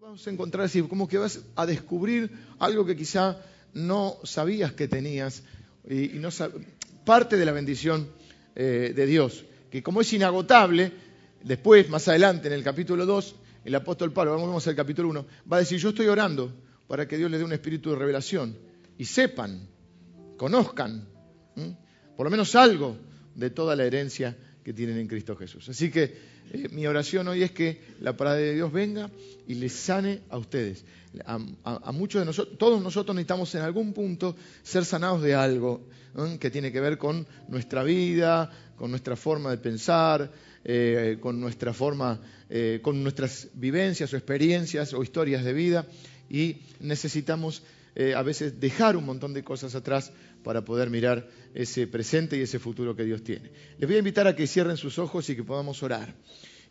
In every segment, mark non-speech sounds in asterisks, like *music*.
vamos a encontrar así, como que vas a descubrir algo que quizá no sabías que tenías y, no parte de la bendición eh, de Dios, que como es inagotable, después, más adelante, en el capítulo 2, el apóstol Pablo, vamos al capítulo 1, va a decir, yo estoy orando para que Dios les dé un espíritu de revelación y sepan, conozcan, por lo menos algo de toda la herencia que tienen en Cristo Jesús. Así que eh, mi oración hoy es que la palabra de Dios venga y les sane a ustedes. A, muchos de nosotros, todos nosotros necesitamos en algún punto ser sanados de algo que tiene que ver con nuestra vida, con nuestra forma de pensar, eh, con nuestra forma, eh, con nuestras vivencias o experiencias o historias de vida y necesitamos a veces dejar un montón de cosas atrás para poder mirar ese presente y ese futuro que Dios tiene. Les voy a invitar a que cierren sus ojos y que podamos orar.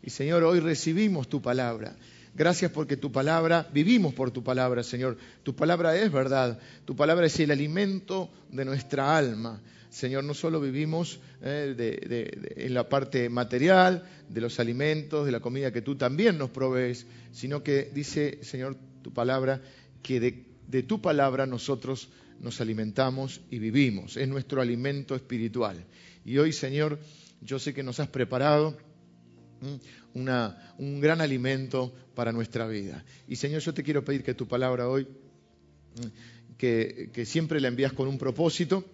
Y Señor, hoy recibimos tu palabra. Gracias porque tu palabra, vivimos por tu palabra, Señor. Tu palabra es verdad. Tu palabra es el alimento de nuestra alma. Señor, no solo vivimos eh, en la parte material, de los alimentos, de la comida que tú también nos provees, sino que dice, Señor, tu palabra, que de, de tu palabra nosotros nos alimentamos y vivimos. Es nuestro alimento espiritual. Y hoy, Señor, yo sé que nos has preparado un gran alimento para nuestra vida. Y Señor, yo te quiero pedir que tu palabra hoy, que, que siempre la envías con un propósito,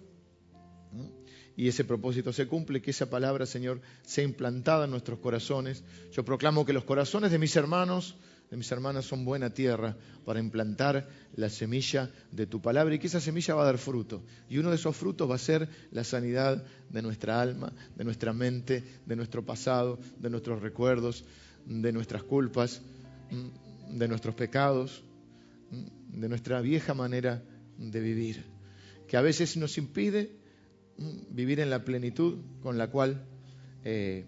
y ese propósito se cumple, que esa palabra, Señor, sea implantada en nuestros corazones. Yo proclamo que los corazones de mis hermanos, mis hermanas son buena tierra para implantar la semilla de tu palabra y que esa semilla va a dar fruto. Y uno de esos frutos va a ser la sanidad de nuestra alma, de nuestra mente, de nuestro pasado, de nuestros recuerdos, de nuestras culpas, mm, de nuestros pecados, mm, de nuestra vieja manera de vivir, que a veces nos impide mm, vivir en la plenitud con la cual eh,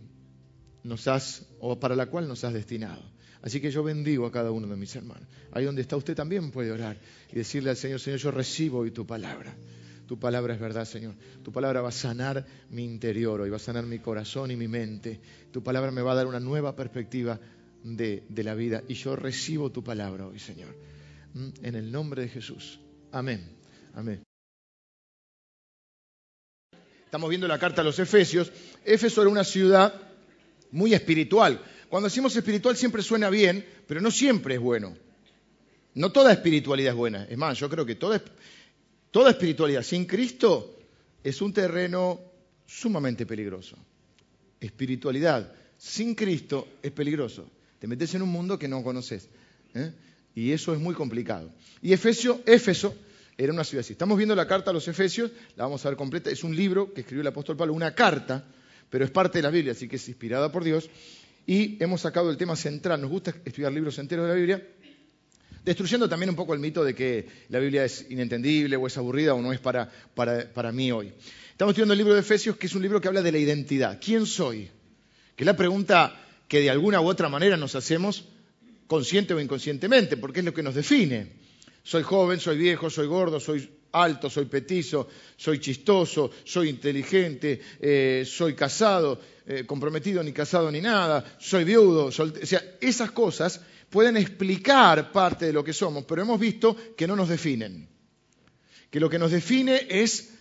nos has, o para la cual nos has destinado. Así que yo bendigo a cada uno de mis hermanos. Ahí donde está usted también puede orar y decirle al Señor, Señor, yo recibo hoy tu palabra. Tu palabra es verdad, Señor. Tu palabra va a sanar mi interior hoy, va a sanar mi corazón y mi mente. Tu palabra me va a dar una nueva perspectiva de, la vida. Y yo recibo tu palabra hoy, Señor. Mm, en el nombre de Jesús. Amén. Amén. Estamos viendo la carta a los Efesios. Éfeso era una ciudad muy espiritual. Cuando decimos espiritual siempre suena bien, pero no siempre es bueno. No toda espiritualidad es buena. Es más, yo creo que toda, espiritualidad sin Cristo es un terreno sumamente peligroso. Espiritualidad sin Cristo es peligroso. Te metes en un mundo que no conoces. ¿eh? Y eso es muy complicado. Y Efesio, Éfeso era una ciudad así. Estamos viendo la carta a los Efesios, la vamos a ver completa. Es un libro que escribió el apóstol Pablo, una carta, pero es parte de la Biblia, así que es inspirada por Dios y hemos sacado el tema central. Nos gusta estudiar libros enteros de la Biblia, destruyendo también un poco el mito de que la Biblia es inentendible o es aburrida o no es para, para, mí hoy. Estamos estudiando el libro de Efesios, que es un libro que habla de la identidad. ¿Quién soy? Que es la pregunta que de alguna u otra manera nos hacemos consciente o inconscientemente, porque es lo que nos define. Soy joven, soy viejo, soy gordo, soy alto, soy petizo, soy chistoso, soy inteligente, eh, soy casado, eh, comprometido ni casado ni nada, soy viudo, o sea, esas cosas pueden explicar parte de lo que somos, pero hemos visto que no nos definen. Que lo que nos define es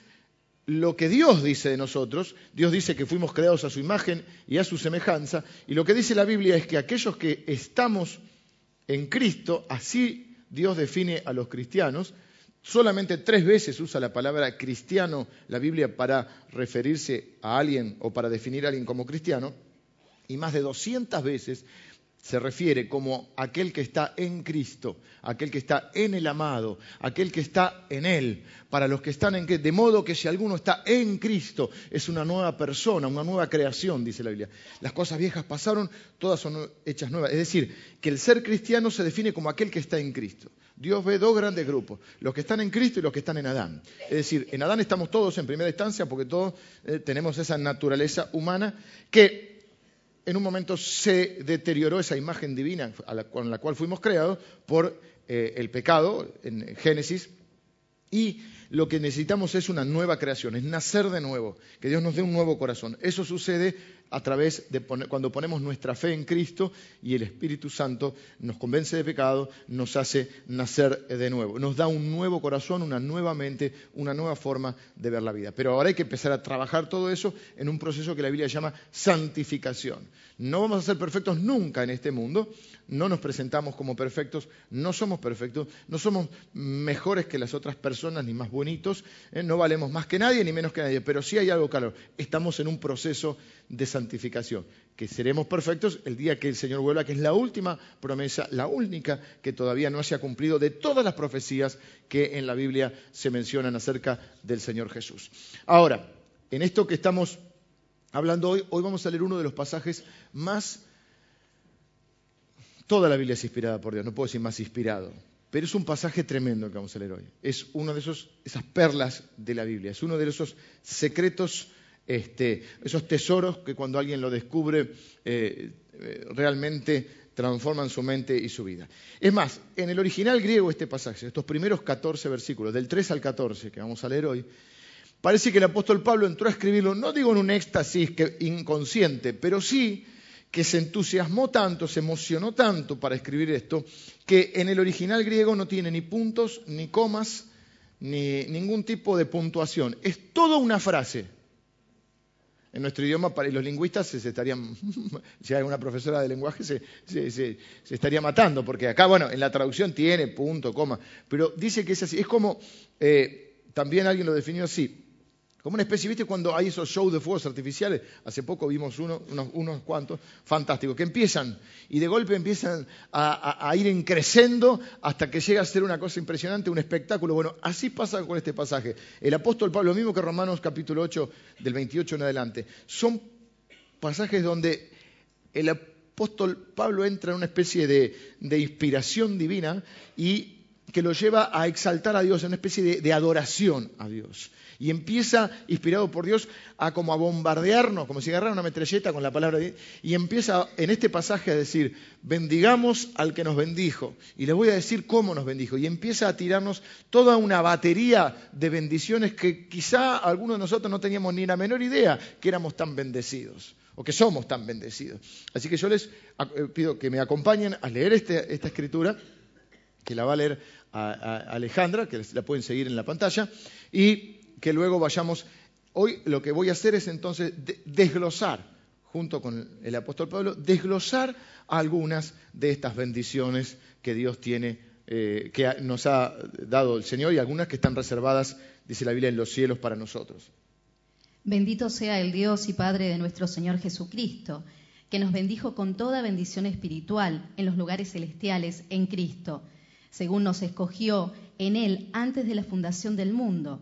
lo que Dios dice de nosotros. Dios dice que fuimos creados a su imagen y a su semejanza. Y lo que dice la Biblia es que aquellos que estamos en Cristo, así Dios define a los cristianos, Solamente tres veces usa la palabra cristiano la Biblia para referirse a alguien o para definir a alguien como cristiano, y más de 200 veces se refiere como aquel que está en Cristo, aquel que está en el amado, aquel que está en Él, para los que están en de modo que si alguno está en Cristo, es una nueva persona, una nueva creación, dice la Biblia. Las cosas viejas pasaron, todas son hechas nuevas. Es decir, que el ser cristiano se define como aquel que está en Cristo. Dios ve dos grandes grupos, los que están en Cristo y los que están en Adán. Es decir, en Adán estamos todos en primera instancia porque todos eh, tenemos esa naturaleza humana que en un momento se deterioró esa imagen divina con la cual fuimos creados por eh, el pecado en Génesis y lo que necesitamos es una nueva creación, es nacer de nuevo, que Dios nos dé un nuevo corazón. Eso sucede a través de cuando ponemos nuestra fe en Cristo y el Espíritu Santo nos convence de pecado, nos hace nacer de nuevo, nos da un nuevo corazón, una nueva mente, una nueva forma de ver la vida. Pero ahora hay que empezar a trabajar todo eso en un proceso que la Biblia llama santificación. No vamos a ser perfectos nunca en este mundo, no nos presentamos como perfectos, no somos perfectos, no somos mejores que las otras personas ni más bonitos, ¿eh? no valemos más que nadie ni menos que nadie, pero sí hay algo claro, estamos en un proceso de santificación, que seremos perfectos el día que el Señor vuelva, que es la última promesa, la única que todavía no se ha cumplido de todas las profecías que en la Biblia se mencionan acerca del Señor Jesús. Ahora, en esto que estamos hablando hoy, hoy vamos a leer uno de los pasajes más Toda la Biblia es inspirada por Dios, no puedo decir más inspirado, pero es un pasaje tremendo que vamos a leer hoy. Es uno de esos, esas perlas de la Biblia, es uno de esos secretos, este, esos tesoros que cuando alguien lo descubre eh, eh, realmente transforman su mente y su vida. Es más, en el original griego este pasaje, estos primeros 14 versículos, del 3 al 14 que vamos a leer hoy, parece que el apóstol Pablo entró a escribirlo, no digo en un éxtasis inconsciente, pero sí que se entusiasmó tanto, se emocionó tanto para escribir esto, que en el original griego no tiene ni puntos, ni comas, ni ningún tipo de puntuación. Es toda una frase. En nuestro idioma, los lingüistas se, estarían, *laughs* si hay una profesora de lenguaje, se, estaría matando, porque acá, bueno, en la traducción tiene punto, coma, pero dice que es así. Es como, eh, también alguien lo definió así, como una especie, ¿viste? Cuando hay esos shows de fuegos artificiales, hace poco vimos uno, unos, cuantos, fantásticos, que empiezan y de golpe empiezan a, ir creciendo hasta que llega a ser una cosa impresionante, un espectáculo. Bueno, así pasa con este pasaje. El apóstol Pablo, lo mismo que Romanos capítulo 8, del 28 en adelante, son pasajes donde el apóstol Pablo entra en una especie de, inspiración divina y que lo lleva a exaltar a Dios, en una especie de adoración a Dios. Y empieza, inspirado por Dios, a como a bombardearnos, como si agarrara una metralleta con la palabra de Dios, y empieza en este pasaje a decir, bendigamos al que nos bendijo. Y les voy a decir cómo nos bendijo. Y empieza a tirarnos toda una batería de bendiciones que quizá algunos de nosotros no teníamos ni la menor idea que éramos tan bendecidos o que somos tan bendecidos. Así que yo les eh, pido que me acompañen a leer este, esta escritura, que la va a leer Alejandra, que la pueden seguir en la pantalla, y que luego vayamos. Hoy lo que voy a hacer es entonces desglosar, junto con el apóstol Pablo, desglosar algunas de estas bendiciones que Dios tiene, eh, que nos ha dado el Señor y algunas que están reservadas, dice la Biblia, en los cielos para nosotros. Bendito sea el Dios y Padre de nuestro Señor Jesucristo, que nos bendijo con toda bendición espiritual en los lugares celestiales en Cristo, según nos escogió en Él antes de la fundación del mundo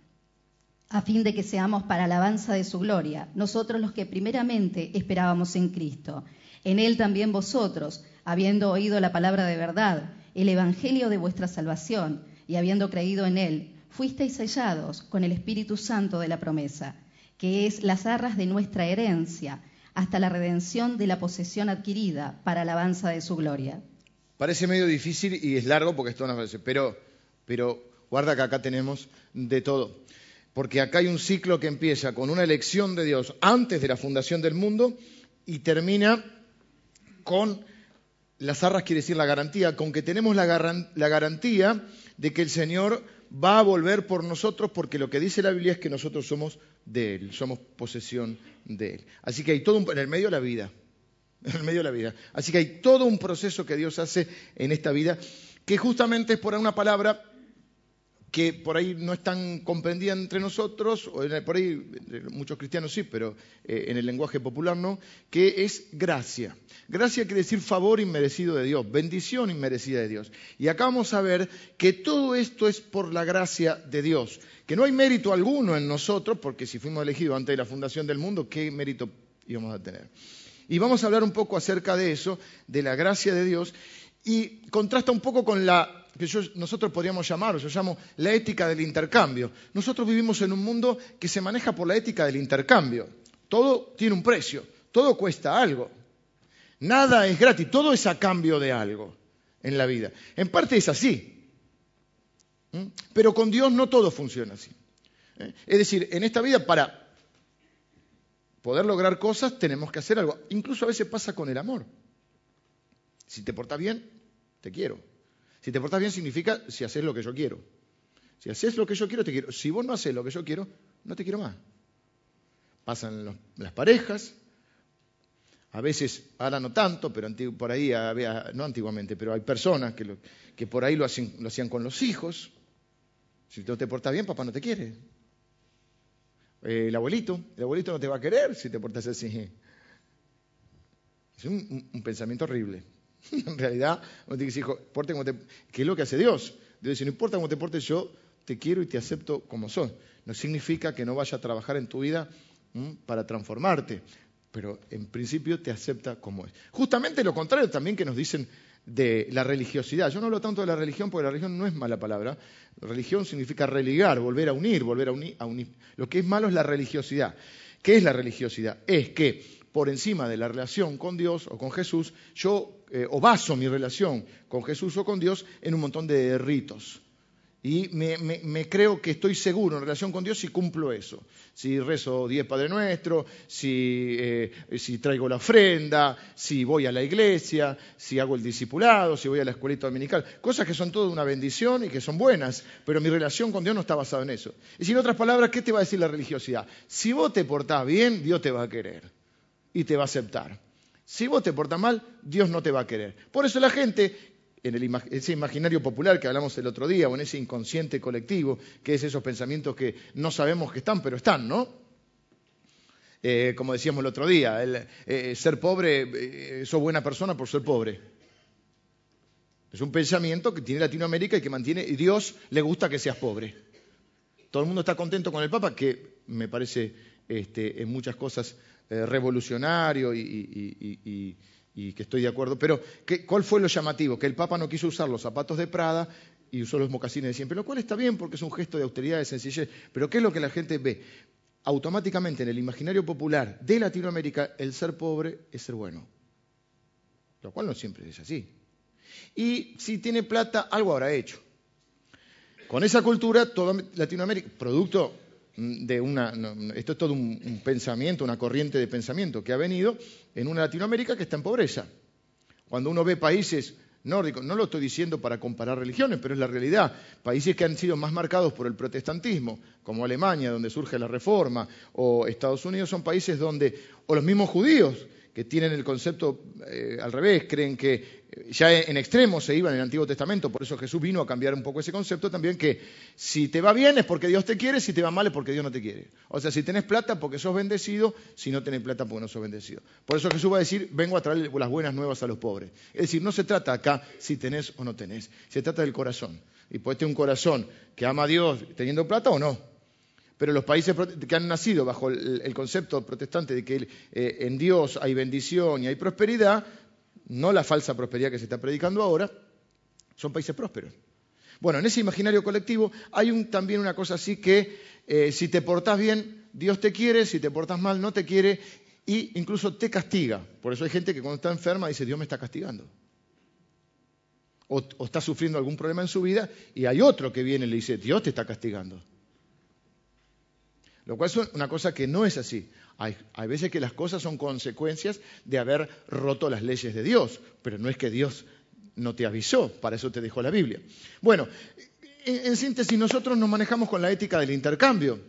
a fin de que seamos para alabanza de su gloria, nosotros los que primeramente esperábamos en Cristo. En Él también vosotros, habiendo oído la palabra de verdad, el Evangelio de vuestra salvación, y habiendo creído en Él, fuisteis sellados con el Espíritu Santo de la promesa, que es las arras de nuestra herencia, hasta la redención de la posesión adquirida para alabanza de su gloria. Parece medio difícil y es largo porque esto no pero, pero guarda que acá tenemos de todo. Porque acá hay un ciclo que empieza con una elección de Dios antes de la fundación del mundo y termina con las arras, quiere decir la garantía, con que tenemos la, garantía de que el Señor va a volver por nosotros porque lo que dice la Biblia es que nosotros somos de Él, somos posesión de Él. Así que hay todo un, en el medio de la vida, *laughs* en el medio de la vida. Así que hay todo un proceso que Dios hace en esta vida que justamente es por una palabra que por ahí no es tan comprendida entre nosotros, o por ahí muchos cristianos sí, pero eh, en el lenguaje popular no, que es gracia. Gracia quiere decir favor inmerecido de Dios, bendición inmerecida de Dios. Y acá vamos a ver que todo esto es por la gracia de Dios, que no hay mérito alguno en nosotros, porque si fuimos elegidos antes de la fundación del mundo, ¿qué mérito íbamos a tener? Y vamos a hablar un poco acerca de eso, de la gracia de Dios, y contrasta un poco con la que nosotros podríamos llamar, o yo llamo la ética del intercambio. Nosotros vivimos en un mundo que se maneja por la ética del intercambio. Todo tiene un precio, todo cuesta algo. Nada es gratis, todo es a cambio de algo en la vida. En parte es así, pero con Dios no todo funciona así. ¿eh? Es decir, en esta vida para poder lograr cosas tenemos que hacer algo. Incluso a veces pasa con el amor. Si te portas bien, te quiero. Si te portas bien significa si haces lo que yo quiero. Si haces lo que yo quiero, te quiero. Si vos no haces lo que yo quiero, no te quiero más. Pasan las parejas, a veces, ahora no tanto, pero por ahí, no antiguamente, pero hay personas que, por ahí lo, hacían con los hijos. Si no te portas bien, papá no te quiere. El abuelito, el abuelito no te va a querer si te portas así. Es un pensamiento horrible. *laughs* en realidad, uno tiene que decir, porte como te... ¿Qué es lo que hace Dios? Dios dice, no importa cómo te portes, yo te quiero y te acepto como sos. No significa que no vaya a trabajar en tu vida para transformarte, pero en principio te acepta como es. Justamente lo contrario también que nos dicen de la religiosidad. Yo no hablo tanto de la religión porque la religión no es mala palabra. Religión significa religar, volver a unir, volver a unir, a unir. Lo que es malo es la religiosidad. ¿Qué es la religiosidad? Es que por encima de la relación con Dios o con Jesús, yo eh, o baso mi relación con Jesús o con Dios en un montón de ritos. Y me, creo que estoy seguro en relación con Dios si cumplo eso. Si rezo diez Padre Nuestro, si, eh, si, traigo la ofrenda, si voy a la iglesia, si hago el discipulado, si voy a la escuelita dominical. Cosas que son toda una bendición y que son buenas, pero mi relación con Dios no está basada en eso. Y si en otras palabras, ¿qué te va a decir la religiosidad? Si vos te portás bien, Dios te va a querer y te va a aceptar. Si vos te portas mal, Dios no te va a querer. Por eso la gente, en ese imaginario popular que hablamos el otro día, o en ese inconsciente colectivo, que es esos pensamientos que no sabemos que están, pero están, ¿no? Eh, como decíamos el otro día, el, eh, ser pobre, eh, sos buena persona por ser pobre. Es un pensamiento que tiene Latinoamérica y que mantiene, y Dios le gusta que seas pobre. Todo el mundo está contento con el Papa, que me parece este, en muchas cosas eh, revolucionario y, que estoy de acuerdo. Pero, ¿cuál fue lo llamativo? Que el Papa no quiso usar los zapatos de Prada y usó los mocasines de siempre, lo cual está bien porque es un gesto de austeridad, de sencillez. Pero ¿qué es lo que la gente ve? Automáticamente en el imaginario popular de Latinoamérica, el ser pobre es ser bueno. Lo cual no siempre es así. Y si tiene plata, algo habrá hecho. Con esa cultura, toda Latinoamérica, producto de una, esto es todo un, pensamiento, una corriente de pensamiento que ha venido en una Latinoamérica que está en pobreza. Cuando uno ve países nórdicos, no lo estoy diciendo para comparar religiones, pero es la realidad, países que han sido más marcados por el protestantismo, como Alemania, donde surge la reforma, o Estados Unidos, son países donde, o los mismos judíos, que tienen el concepto eh, al revés, creen que eh, ya en extremo se iba en el Antiguo Testamento, por eso Jesús vino a cambiar un poco ese concepto también, que si te va bien es porque Dios te quiere, si te va mal es porque Dios no te quiere. O sea, si tenés plata porque sos bendecido, si no tenés plata porque no sos bendecido. Por eso Jesús va a decir, vengo a traer las buenas nuevas a los pobres. Es decir, no se trata acá si tenés o no tenés, se trata del corazón. Y puede tener un corazón que ama a Dios teniendo plata o no. Pero los países que han nacido bajo el, concepto protestante de que eh, en Dios hay bendición y hay prosperidad, no la falsa prosperidad que se está predicando ahora, son países prósperos. Bueno, en ese imaginario colectivo hay también una cosa así que eh, si te portás bien, Dios te quiere, si te portás mal, no te quiere e incluso te castiga. Por eso hay gente que cuando está enferma dice, Dios me está castigando. o está sufriendo algún problema en su vida y hay otro que viene y le dice, Dios te está castigando. Lo cual es una cosa que no es así. Hay, veces que las cosas son consecuencias de haber roto las leyes de Dios, pero no es que Dios no te avisó, para eso te dejó la Biblia. Bueno, en, síntesis, nosotros nos manejamos con la ética del intercambio.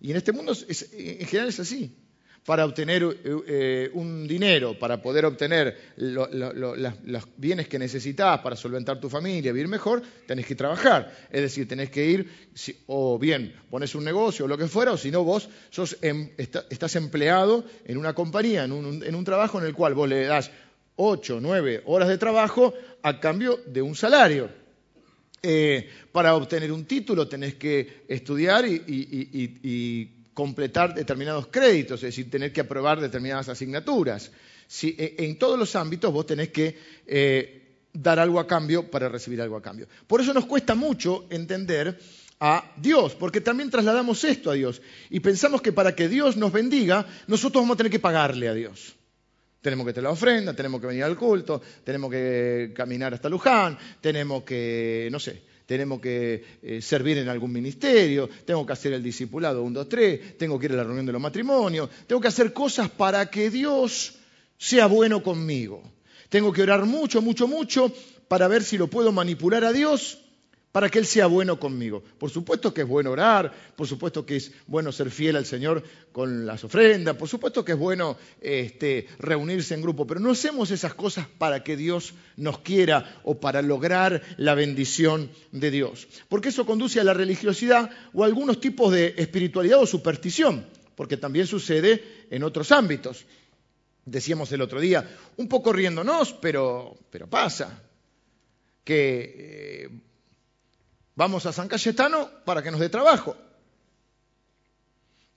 Y en este mundo en general es así. Para obtener eh, un dinero, para poder obtener los bienes que necesitas para solventar tu familia, vivir mejor, tenés que trabajar. Es decir, tenés que ir, o bien pones un negocio o lo que fuera, o si no, vos sos em, estás empleado en una compañía, en un, trabajo en el cual vos le das ocho, nueve horas de trabajo a cambio de un salario. Eh, para obtener un título tenés que estudiar y, completar determinados créditos, es decir, tener que aprobar determinadas asignaturas. Eh, en todos los ámbitos vos tenés que eh, dar algo a cambio para recibir algo a cambio. Por eso nos cuesta mucho entender a Dios, porque también trasladamos esto a Dios y pensamos que para que Dios nos bendiga, nosotros vamos a tener que pagarle a Dios. Tenemos que tener la ofrenda, tenemos que venir al culto, tenemos que caminar hasta Luján, tenemos que, no sé, tenemos que eh, servir en algún ministerio, tengo que hacer el discipulado 1, 2, 3, tengo que ir a la reunión de los matrimonios, tengo que hacer cosas para que Dios sea bueno conmigo. Tengo que orar mucho, mucho, mucho para ver si lo puedo manipular a Dios para que Él sea bueno conmigo. Por supuesto que es bueno orar, por supuesto que es bueno ser fiel al Señor con las ofrendas, por supuesto que es bueno este, reunirse en grupo, pero no hacemos esas cosas para que Dios nos quiera o para lograr la bendición de Dios. Porque eso conduce a la religiosidad o a algunos tipos de espiritualidad o superstición, porque también sucede en otros ámbitos. Decíamos el otro día, un poco riéndonos, pero, pasa, que eh, Vamos a San Cayetano para que nos dé trabajo.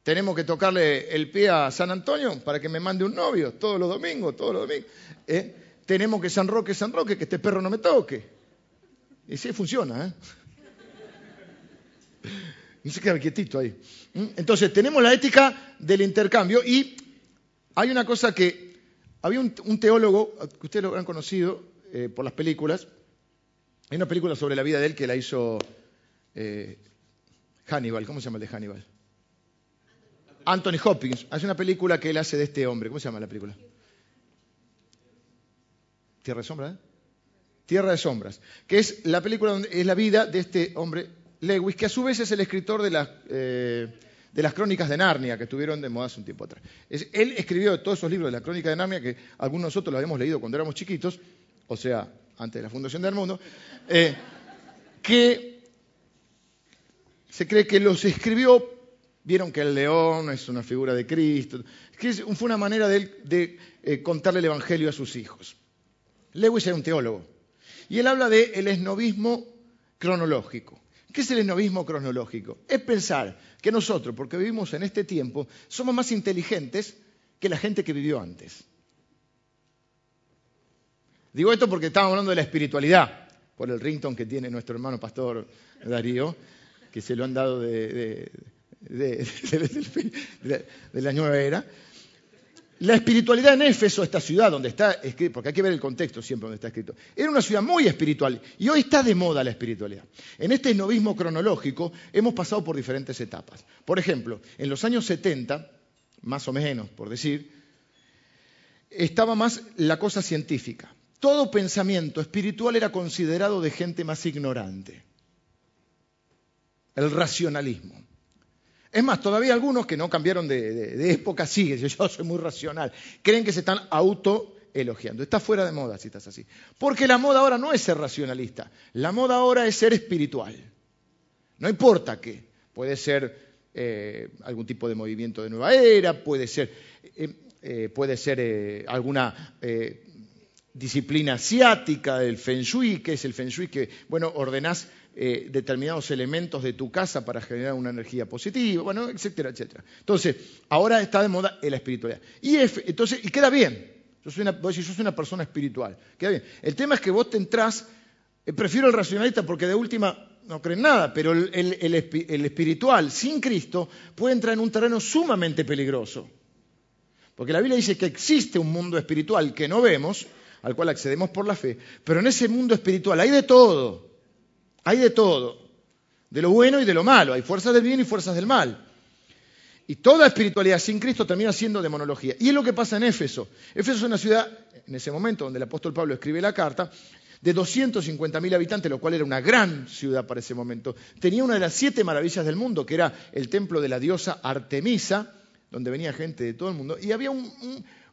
Tenemos que tocarle el pie a San Antonio para que me mande un novio todos los domingos, todos los domingos. ¿eh? Tenemos que San Roque, San Roque, que este perro no me toque. Y sí funciona, ¿eh? *laughs* Se queda quietito ahí. ¿Mm? Entonces, tenemos la ética del intercambio y hay una cosa que había un, teólogo, que ustedes lo habrán conocido eh, por las películas, hay una película sobre la vida de él que la hizo eh, Hannibal. ¿Cómo se llama el de Hannibal? Anthony Hopkins. Hace una película que él hace de este hombre. ¿Cómo se llama la película? Tierra de Sombras. Tierra de Sombras. Que es la película donde es la vida de este hombre, Lewis, que a su vez es el escritor de las, eh, de las crónicas de Narnia, que estuvieron de moda hace un tiempo atrás. él escribió todos esos libros de la crónica de Narnia, que algunos de nosotros los habíamos leído cuando éramos chiquitos, o sea, antes de la fundación del mundo, eh, que se cree que los escribió, vieron que el león es una figura de Cristo, que fue una manera de, eh, contarle el Evangelio a sus hijos. Lewis era un teólogo, y él habla de el esnovismo cronológico. ¿Qué es el esnovismo cronológico? Es pensar que nosotros, porque vivimos en este tiempo, somos más inteligentes que la gente que vivió antes. Digo esto porque estamos hablando de la espiritualidad, por el rington que tiene nuestro hermano pastor Darío, que se lo han dado de, la nueva era. La espiritualidad en Éfeso, esta ciudad donde está escrito, porque hay que ver el contexto siempre donde está escrito, era una ciudad muy espiritual y hoy está de moda la espiritualidad. En este novismo cronológico hemos pasado por diferentes etapas. Por ejemplo, en los años 70, más o menos por decir, estaba más la cosa científica todo pensamiento espiritual era considerado de gente más ignorante. El racionalismo. Es más, todavía algunos que no cambiaron de, época siguen, yo soy muy racional, creen que se están autoelogiando. Está fuera de moda si estás así. Porque la moda ahora no es ser racionalista, la moda ahora es ser espiritual. No importa qué, puede ser eh, algún tipo de movimiento de nueva era, puede ser, eh, eh, puede ser alguna disciplina asiática del Feng Shui, que es el Feng Shui que, bueno, ordenás eh, determinados elementos de tu casa para generar una energía positiva, bueno, etcétera, etcétera. Entonces, ahora está de moda la espiritualidad. Y, entonces, y queda bien. Yo soy, una, yo soy una persona espiritual. Queda bien. El tema es que vos te entrás, eh, prefiero el racionalista porque de última no creen nada, pero el, el espiritual sin Cristo puede entrar en un terreno sumamente peligroso. Porque la Biblia dice que existe un mundo espiritual que no vemos, al cual accedemos por la fe, pero en ese mundo espiritual hay de todo, hay de todo, de lo bueno y de lo malo, hay fuerzas del bien y fuerzas del mal. Y toda espiritualidad sin Cristo termina siendo demonología. Y es lo que pasa en Éfeso. Éfeso es una ciudad, en ese momento donde el apóstol Pablo escribe la carta, de 250.000 habitantes, lo cual era una gran ciudad para ese momento. Tenía una de las siete maravillas del mundo, que era el templo de la diosa Artemisa, donde venía gente de todo el mundo, y había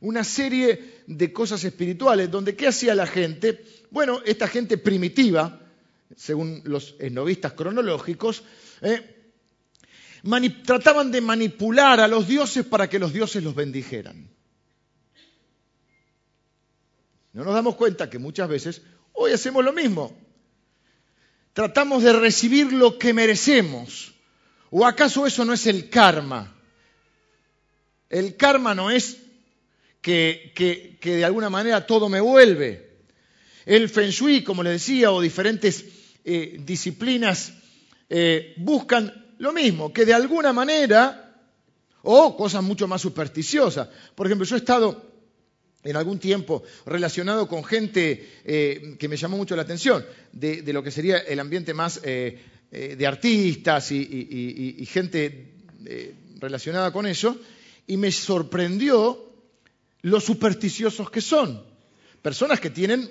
una serie de cosas espirituales, donde ¿qué hacía la gente? Bueno, esta gente primitiva, según los esnovistas cronológicos, eh, trataban de manipular a los dioses para que los dioses los bendijeran. No nos damos cuenta que muchas veces hoy hacemos lo mismo. Tratamos de recibir lo que merecemos. ¿O acaso eso no es el karma? El karma no es que, de alguna manera todo me vuelve. El feng shui, como les decía, o diferentes eh, disciplinas eh, buscan lo mismo, que de alguna manera, o cosas mucho más supersticiosas. Por ejemplo, yo he estado en algún tiempo relacionado con gente eh, que me llamó mucho la atención, de, lo que sería el ambiente más de artistas y gente relacionada con eso, y me sorprendió lo supersticiosos que son. Personas que tienen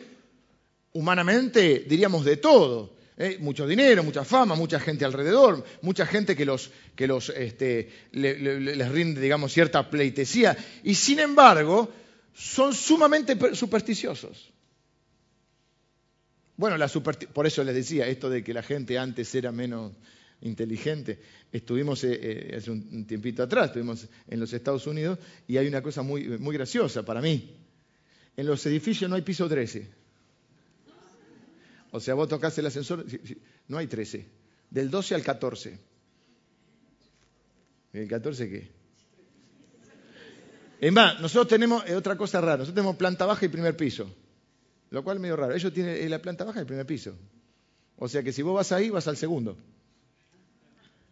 humanamente, diríamos, de todo. ¿eh? mucho dinero, mucha fama, mucha gente alrededor, mucha gente que, los, que los, este, les rinde, digamos, cierta pleitesía. Y sin embargo, son sumamente supersticiosos. Bueno, la por eso les decía esto de que la gente antes era menos inteligente. Estuvimos eh, eh, hace un tiempito atrás, estuvimos en los Estados Unidos y hay una cosa muy, muy graciosa para mí. En los edificios no hay piso 13. O sea, vos tocás el ascensor, no hay 13, del 12 al 14. ¿El 14 qué? Es más, nosotros tenemos eh, otra cosa rara, nosotros tenemos planta baja y primer piso, lo cual es medio raro. Ellos tienen eh, la planta baja y el primer piso. O sea que si vos vas ahí, vas al segundo.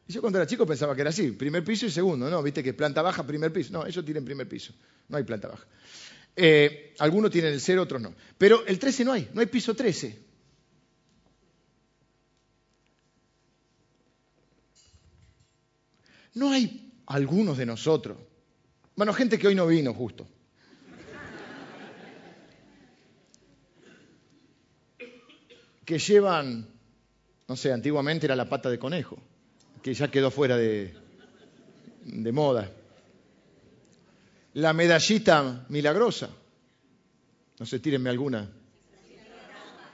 Y yo cuando era chico pensaba que era así, primer piso y segundo, ¿no? Viste que planta baja, primer piso. No, ellos tienen primer piso, no hay planta baja. Eh, algunos tienen el cero, otros no. Pero el 13 no hay, no hay piso 13. No hay algunos de nosotros, bueno, gente que hoy no vino justo, que llevan, no sé, antiguamente era la pata de conejo, que ya quedó fuera de, moda. La medallita milagrosa, no sé, tírenme alguna.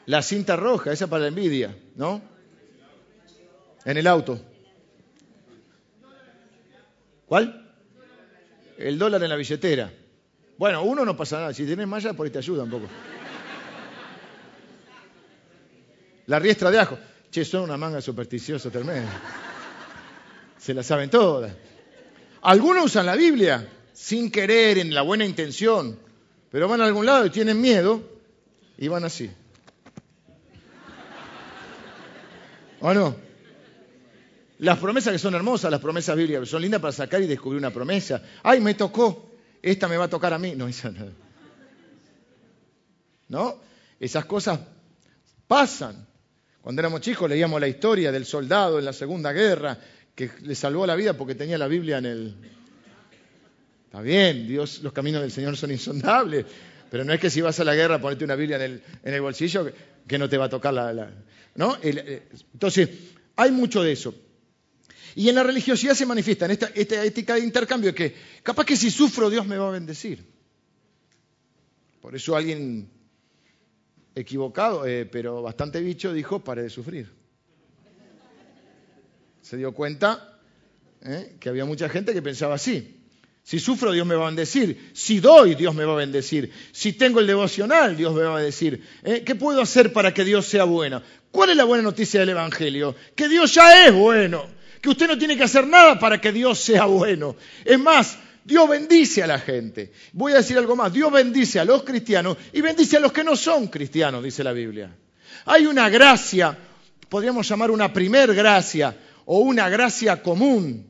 La cinta roja, esa para la envidia, ¿no? En el auto. ¿Cuál? El dólar en la billetera. Bueno, uno no pasa nada. Si tienes malla, por ahí te ayuda un poco. La riestra de ajo. Che, son una manga supersticiosa tremenda. Se la saben todas. Algunos usan la Biblia sin querer, en la buena intención, pero van a algún lado y tienen miedo y van así. ¿O no? Las promesas que son hermosas, las promesas bíblicas, son lindas para sacar y descubrir una promesa. Ay, me tocó, esta me va a tocar a mí. No, esa no. ¿No? Esas cosas pasan. Cuando éramos chicos leíamos la historia del soldado en la Segunda Guerra que le salvó la vida porque tenía la Biblia en el... Está bien, Dios, los caminos del Señor son insondables, pero no es que si vas a la guerra ponerte una Biblia en el, bolsillo que, no te va a tocar la... ¿No? Eh, entonces, hay mucho de eso. Y en la religiosidad se manifiesta en esta, ética de intercambio que capaz que si sufro Dios me va a bendecir. Por eso alguien equivocado, eh, pero bastante bicho, dijo, pare de sufrir. Se dio cuenta eh, que había mucha gente que pensaba así. Si sufro, Dios me va a bendecir. Si doy, Dios me va a bendecir. Si tengo el devocional, Dios me va a bendecir. Eh, ¿Qué puedo hacer para que Dios sea bueno? ¿Cuál es la buena noticia del Evangelio? Que Dios ya es bueno que usted no tiene que hacer nada para que Dios sea bueno. Es más, Dios bendice a la gente. Voy a decir algo más, Dios bendice a los cristianos y bendice a los que no son cristianos, dice la Biblia. Hay una gracia, podríamos llamar una primer gracia o una gracia común,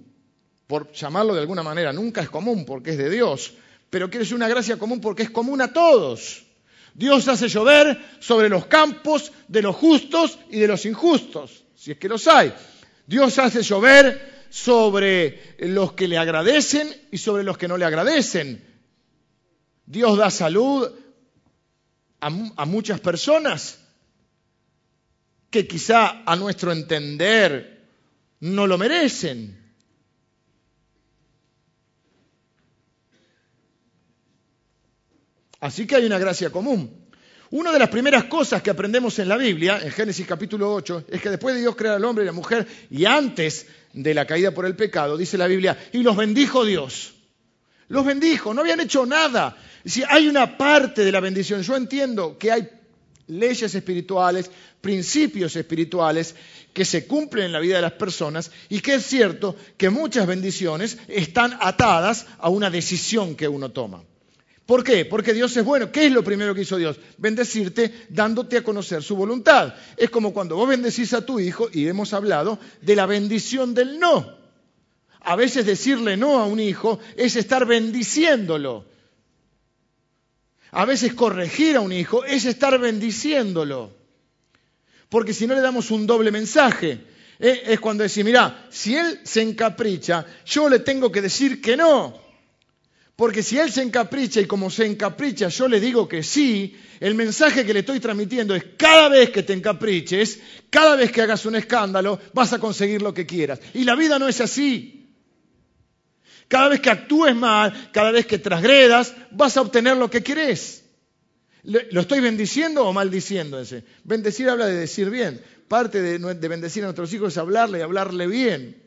por llamarlo de alguna manera, nunca es común porque es de Dios, pero quiere decir una gracia común porque es común a todos. Dios hace llover sobre los campos de los justos y de los injustos, si es que los hay. Dios hace llover sobre los que le agradecen y sobre los que no le agradecen. Dios da salud a, muchas personas que quizá a nuestro entender no lo merecen. Así que hay una gracia común. Una de las primeras cosas que aprendemos en la Biblia, en Génesis capítulo 8, es que después de Dios crear al hombre y la mujer, y antes de la caída por el pecado, dice la Biblia, y los bendijo Dios. Los bendijo, no habían hecho nada. Si hay una parte de la bendición, yo entiendo que hay leyes espirituales, principios espirituales que se cumplen en la vida de las personas y que es cierto que muchas bendiciones están atadas a una decisión que uno toma. ¿Por qué? Porque Dios es bueno. ¿Qué es lo primero que hizo Dios? Bendecirte dándote a conocer su voluntad. Es como cuando vos bendecís a tu hijo, y hemos hablado de la bendición del no. A veces decirle no a un hijo es estar bendiciéndolo. A veces corregir a un hijo es estar bendiciéndolo. Porque si no le damos un doble mensaje, ¿eh? es cuando decimos, mira, si él se encapricha, yo le tengo que decir que no. Porque si él se encapricha y como se encapricha yo le digo que sí, el mensaje que le estoy transmitiendo es cada vez que te encapriches, cada vez que hagas un escándalo, vas a conseguir lo que quieras. Y la vida no es así. Cada vez que actúes mal, cada vez que transgredas, vas a obtener lo que querés. ¿Lo estoy bendiciendo o maldiciendo ese? Bendecir habla de decir bien. Parte de, bendecir a nuestros hijos es hablarle y hablarle bien.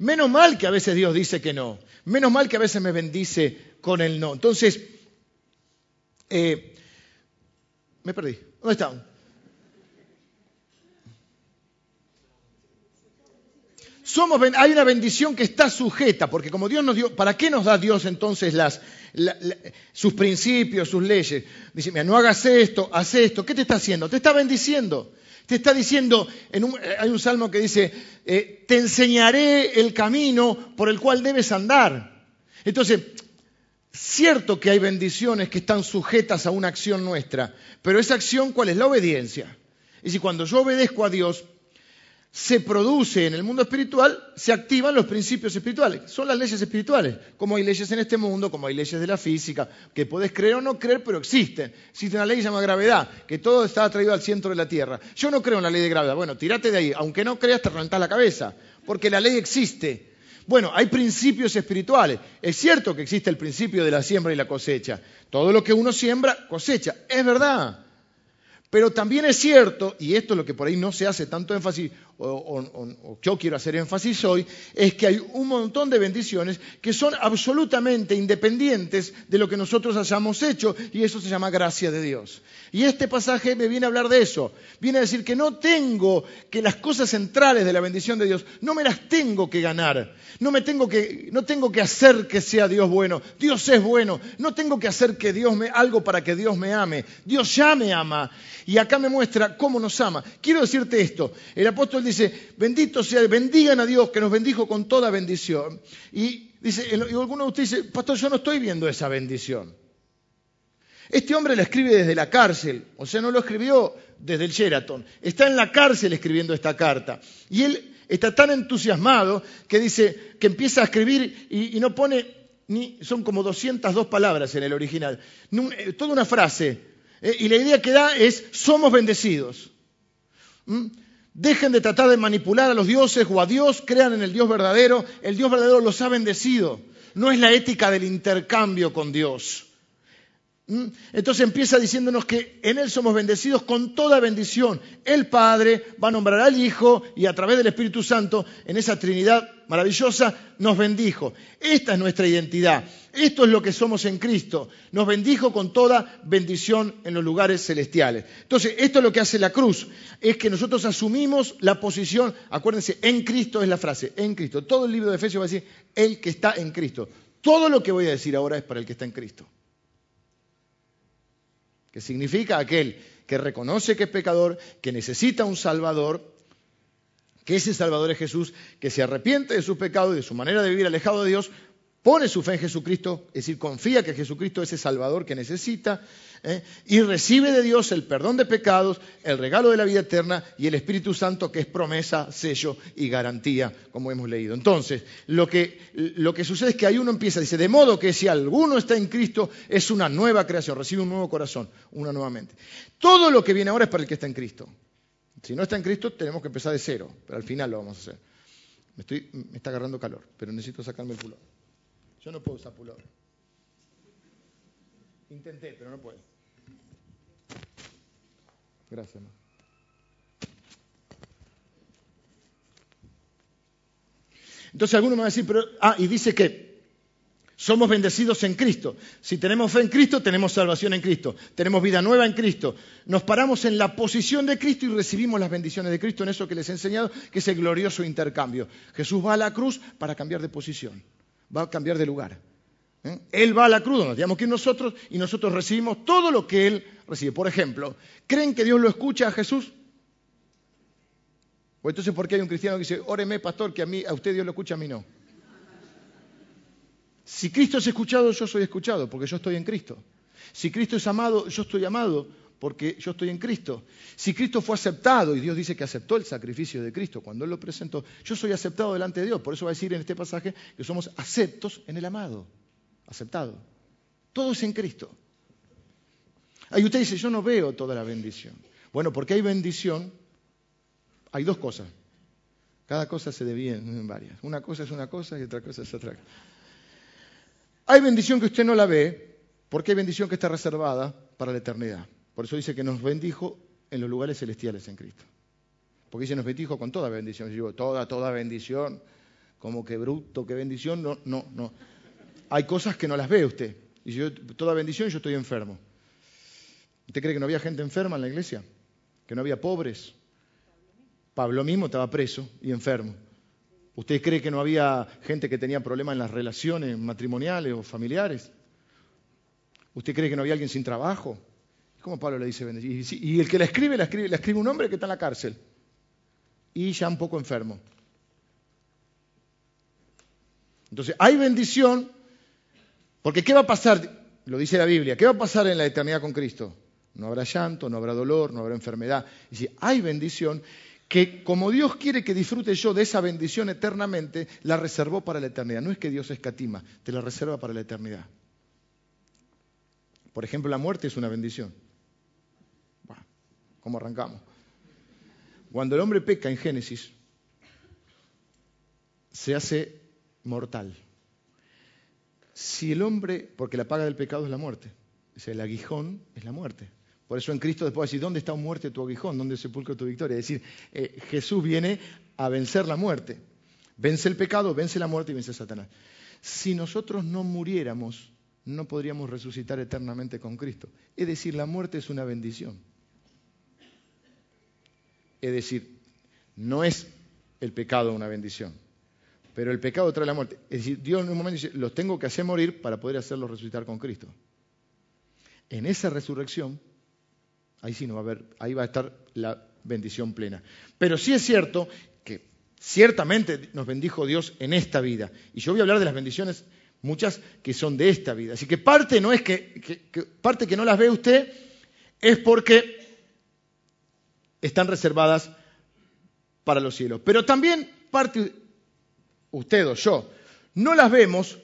Menos mal que a veces Dios dice que no. Menos mal que a veces me bendice con el no. Entonces, eh, me perdí. ¿Dónde hay una bendición que está sujeta, porque como Dios nos dio, ¿para qué nos da Dios entonces las, sus principios, sus leyes? Dice, mira, no hagas esto, haz esto. ¿Qué te está haciendo? Te está bendiciendo. Te está diciendo, hay un salmo que dice, eh, te enseñaré el camino por el cual debes andar. Entonces, cierto que hay bendiciones que están sujetas a una acción nuestra, pero esa acción, ¿cuál es? La obediencia. Y si cuando yo obedezco a Dios, se produce en el mundo espiritual, se activan los principios espirituales. Son las leyes espirituales, como hay leyes en este mundo, como hay leyes de la física, que podés creer o no creer, pero existen. Existe una ley llamada gravedad, que todo está atraído al centro de la Tierra. Yo no creo en la ley de gravedad. Bueno, tirate de ahí. Aunque no creas, te reventás la cabeza, porque la ley existe. Bueno, hay principios espirituales. Es cierto que existe el principio de la siembra y la cosecha. Todo lo que uno siembra, cosecha. Es verdad. Pero también es cierto, y esto es lo que por ahí no se hace tanto énfasis, o, yo quiero hacer énfasis hoy, es que hay un montón de bendiciones que son absolutamente independientes de lo que nosotros hayamos hecho, y eso se llama gracia de Dios. Y este pasaje me viene a hablar de eso. Viene a decir que no tengo que las cosas centrales de la bendición de Dios, no me las tengo que ganar. No me tengo que, no tengo que hacer que sea Dios bueno. Dios es bueno. No tengo que hacer que Dios me, algo para que Dios me ame. Dios ya me ama. Y acá me muestra cómo nos ama. Quiero decirte esto. El apóstol dice, bendito sea, bendigan a Dios que nos bendijo con toda bendición. Y dice, y alguno de ustedes dice, pastor, yo no estoy viendo esa bendición. Este hombre la escribe desde la cárcel, o sea, no lo escribió desde el Sheraton. Está en la cárcel escribiendo esta carta. Y él está tan entusiasmado que dice que empieza a escribir y, no pone ni, son como 202 palabras en el original, eh, toda una frase. Eh, y la idea que da es, somos bendecidos. ¿Mm? Dejen de tratar de manipular a los dioses o a Dios, crean en el Dios verdadero. El Dios verdadero los ha bendecido. No es la ética del intercambio con Dios. ¿Mm? Entonces empieza diciéndonos que en Él somos bendecidos con toda bendición. El Padre va a nombrar al Hijo y a través del Espíritu Santo, en esa Trinidad maravillosa, nos bendijo. Esta es nuestra identidad. Esto es lo que somos en Cristo. Nos bendijo con toda bendición en los lugares celestiales. Entonces, esto es lo que hace la cruz. Es que nosotros asumimos la posición, acuérdense, en Cristo es la frase, en Cristo. Todo el libro de Efesios va a decir, el que está en Cristo. Todo lo que voy a decir ahora es para el que está en Cristo que significa aquel que reconoce que es pecador, que necesita un Salvador, que ese Salvador es Jesús, que se arrepiente de su pecado y de su manera de vivir alejado de Dios, pone su fe en Jesucristo, es decir, confía que Jesucristo es el Salvador que necesita, ¿eh? y recibe de Dios el perdón de pecados, el regalo de la vida eterna y el Espíritu Santo que es promesa, sello y garantía, como hemos leído. Entonces, lo que, sucede es que ahí uno empieza, dice, de modo que si alguno está en Cristo, es una nueva creación, recibe un nuevo corazón, una nuevamente. Todo lo que viene ahora es para el que está en Cristo. Si no está en Cristo, tenemos que empezar de cero, pero al final lo vamos a hacer. Me, me está agarrando calor, pero necesito sacarme el pullover. Yo no puedo usar pullover. Intenté, pero no puedo. Gracias. Ma. Entonces alguno me va a decir, pero, ah, y dice que somos bendecidos en Cristo. Si tenemos fe en Cristo, tenemos salvación en Cristo. Tenemos vida nueva en Cristo. Nos paramos en la posición de Cristo y recibimos las bendiciones de Cristo en eso que les he enseñado, que es el glorioso intercambio. Jesús va a la cruz para cambiar de posición, va a cambiar de lugar. ¿Eh? Él va a la cruz, nos digamos que nosotros, y nosotros recibimos todo lo que Él recibe. Por ejemplo, ¿creen que Dios lo escucha a Jesús? O entonces, ¿por qué hay un cristiano que dice, óreme, pastor, que a, mí, a usted Dios lo escucha, a mí no? Si Cristo es escuchado, yo soy escuchado, porque yo estoy en Cristo. Si Cristo es amado, yo estoy amado, porque yo estoy en Cristo. Si Cristo fue aceptado, y Dios dice que aceptó el sacrificio de Cristo cuando Él lo presentó, yo soy aceptado delante de Dios. Por eso va a decir en este pasaje que somos aceptos en el amado. Aceptado. Todo es en Cristo. Ahí usted dice, yo no veo toda la bendición. Bueno, porque hay bendición hay dos cosas. Cada cosa se divide en varias. Una cosa es una cosa y otra cosa es otra. Hay bendición que usted no la ve, porque hay bendición que está reservada para la eternidad. Por eso dice que nos bendijo en los lugares celestiales en Cristo. Porque dice nos bendijo con toda bendición. Yo digo, toda, toda bendición, como que bruto, que bendición. No, no, no. Hay cosas que no las ve usted. Y yo, toda bendición, yo estoy enfermo. ¿Usted cree que no había gente enferma en la iglesia? ¿Que no había pobres? Pablo mismo estaba preso y enfermo. ¿Usted cree que no había gente que tenía problemas en las relaciones matrimoniales o familiares? ¿Usted cree que no había alguien sin trabajo? ¿Cómo Pablo le dice bendecir? Y, el que la escribe, la escribe, escribe un hombre que está en la cárcel y ya un poco enfermo. Entonces, hay bendición, porque ¿qué va a pasar? Lo dice la Biblia, ¿qué va a pasar en la eternidad con Cristo? No habrá llanto, no habrá dolor, no habrá enfermedad. Y si hay bendición, que como Dios quiere que disfrute yo de esa bendición eternamente, la reservó para la eternidad. No es que Dios escatima, te la reserva para la eternidad. Por ejemplo, la muerte es una bendición. ¿Cómo arrancamos? Cuando el hombre peca en Génesis, se hace mortal. Si el hombre, porque la paga del pecado es la muerte, o el aguijón es la muerte. Por eso en Cristo después decir, ¿dónde está muerte tu aguijón? ¿Dónde sepulcro tu victoria? Es decir, eh, Jesús viene a vencer la muerte. Vence el pecado, vence la muerte y vence a Satanás. Si nosotros no muriéramos, no podríamos resucitar eternamente con Cristo. Es decir, la muerte es una bendición. Es decir, no es el pecado una bendición, pero el pecado trae la muerte. Es decir, Dios en un momento dice, los tengo que hacer morir para poder hacerlos resucitar con Cristo. En esa resurrección Ahí sí no va a haber, ahí va a estar la bendición plena. Pero sí es cierto que ciertamente nos bendijo Dios en esta vida. Y yo voy a hablar de las bendiciones, muchas que son de esta vida. Así que parte no es que, parte que no las ve usted es porque están reservadas para los cielos. Pero también parte, usted o yo, no las vemos,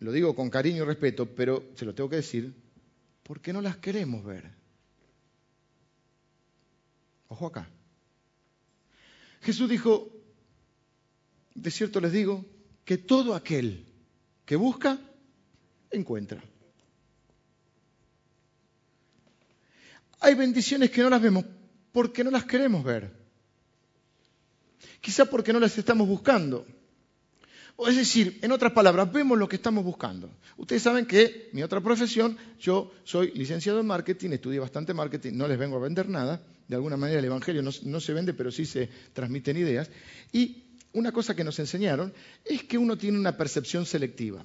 lo digo con cariño y respeto, pero se lo tengo que decir, porque no las queremos ver. Ojo acá. Jesús dijo, de cierto les digo, que todo aquel que busca, encuentra. Hay bendiciones que no las vemos porque no las queremos ver. Quizá porque no las estamos buscando. O es decir, en otras palabras, vemos lo que estamos buscando. Ustedes saben que mi otra profesión, yo soy licenciado en marketing, estudié bastante marketing, no les vengo a vender nada, de alguna manera el Evangelio no, se vende, pero sí se transmiten ideas. Y una cosa que nos enseñaron es que uno tiene una percepción selectiva,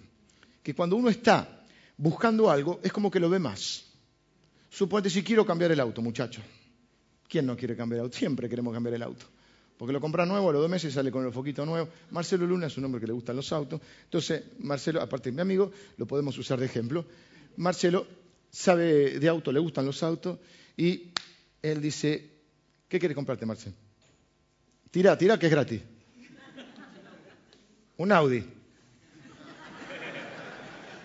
que cuando uno está buscando algo es como que lo ve más. Suponte si quiero cambiar el auto, muchacho. ¿Quién no quiere cambiar el auto? Siempre queremos cambiar el auto. Porque lo compra nuevo, a los dos meses sale con el foquito nuevo. Marcelo Luna es un hombre que le gustan los autos. Entonces, Marcelo, aparte de mi amigo, lo podemos usar de ejemplo. Marcelo sabe de auto, le gustan los autos y él dice, ¿qué quiere comprarte, Marcelo? Tira, tira, que es gratis. Un Audi.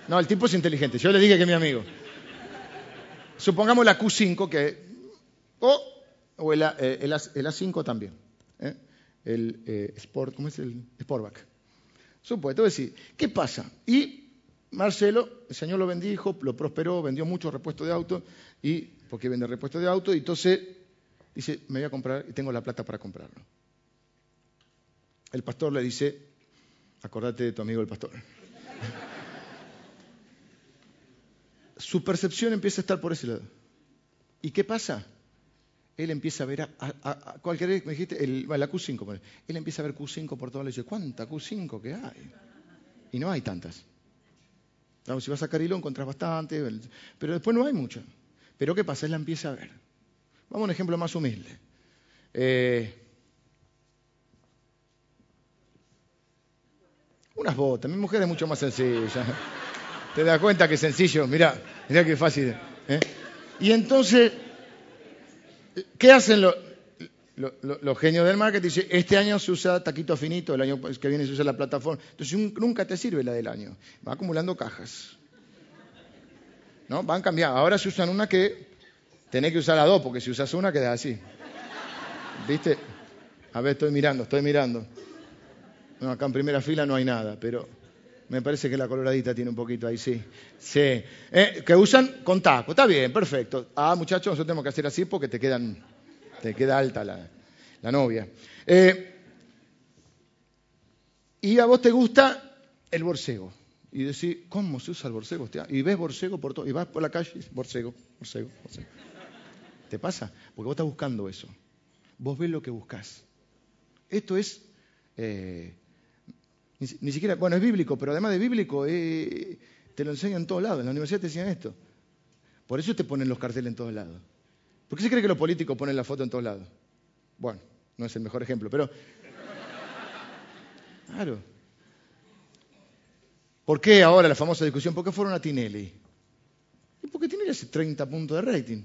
No, el tipo es inteligente. Yo le dije que es mi amigo. Supongamos la Q5 que... o, el, eh, A, 5 también. ¿eh? El eh, Sport, ¿cómo es el Sportback? Supuesto, decir, ¿qué pasa? Y Marcelo, el Señor lo bendijo, lo prosperó, vendió muchos repuestos de auto, y, porque vende repuestos de auto, y entonces dice, me voy a comprar y tengo la plata para comprarlo. El pastor le dice, acordate de tu amigo el pastor. Su percepción empieza a estar por ese lado. ¿Y qué pasa? Él empieza a ver, a, cualquier, me dijiste, el, la Q5, él empieza a ver Q5 por todas las dice, ¿cuánta Q5 que hay? Y no hay tantas. si vas a Cariló encontrás bastante, pero después no hay muchas. Pero ¿qué pasa? Él la empieza a ver. Vamos a un ejemplo más humilde. Eh, unas botas. Mi mujer es mucho más sencilla. *laughs* Te das cuenta que sencillo. Mirá, mirá qué fácil. ¿eh? Y entonces, ¿qué hacen los, los, genios del marketing? Dicen, este año se usa taquito finito, el año que viene se usa la plataforma. Entonces nunca te sirve la del año. Va acumulando cajas. ¿No? Van cambiando. Ahora se usan una que tenés que usar las dos, porque si usas una queda así. ¿Viste? A ver, estoy mirando, estoy mirando. No, acá en primera fila no hay nada, pero me parece que la coloradita tiene un poquito ahí, sí. Sí. Eh, que usan con taco. Está bien, perfecto. Ah, muchachos, nosotros tenemos que hacer así porque te quedan, te queda alta la, novia. Eh, y a vos te gusta el borcego. Y decís, ¿cómo se usa el borcego? Y ves borcego por todo. Y vas por la calle borcego, borcego, borcego. ¿Te pasa? Porque vos estás buscando eso. Vos ves lo que buscas. Esto es eh, ni, siquiera, bueno, es bíblico, pero además de bíblico, eh, te lo enseñan en todos lados. En la universidad te enseñan esto. Por eso te ponen los carteles en todos lados. ¿Por qué se cree que los políticos ponen la foto en todos lados? Bueno, no es el mejor ejemplo, pero. Claro. ¿Por qué ahora la famosa discusión? ¿Por qué fueron a Tinelli? ¿Y porque Tinelli hace 30 puntos de rating?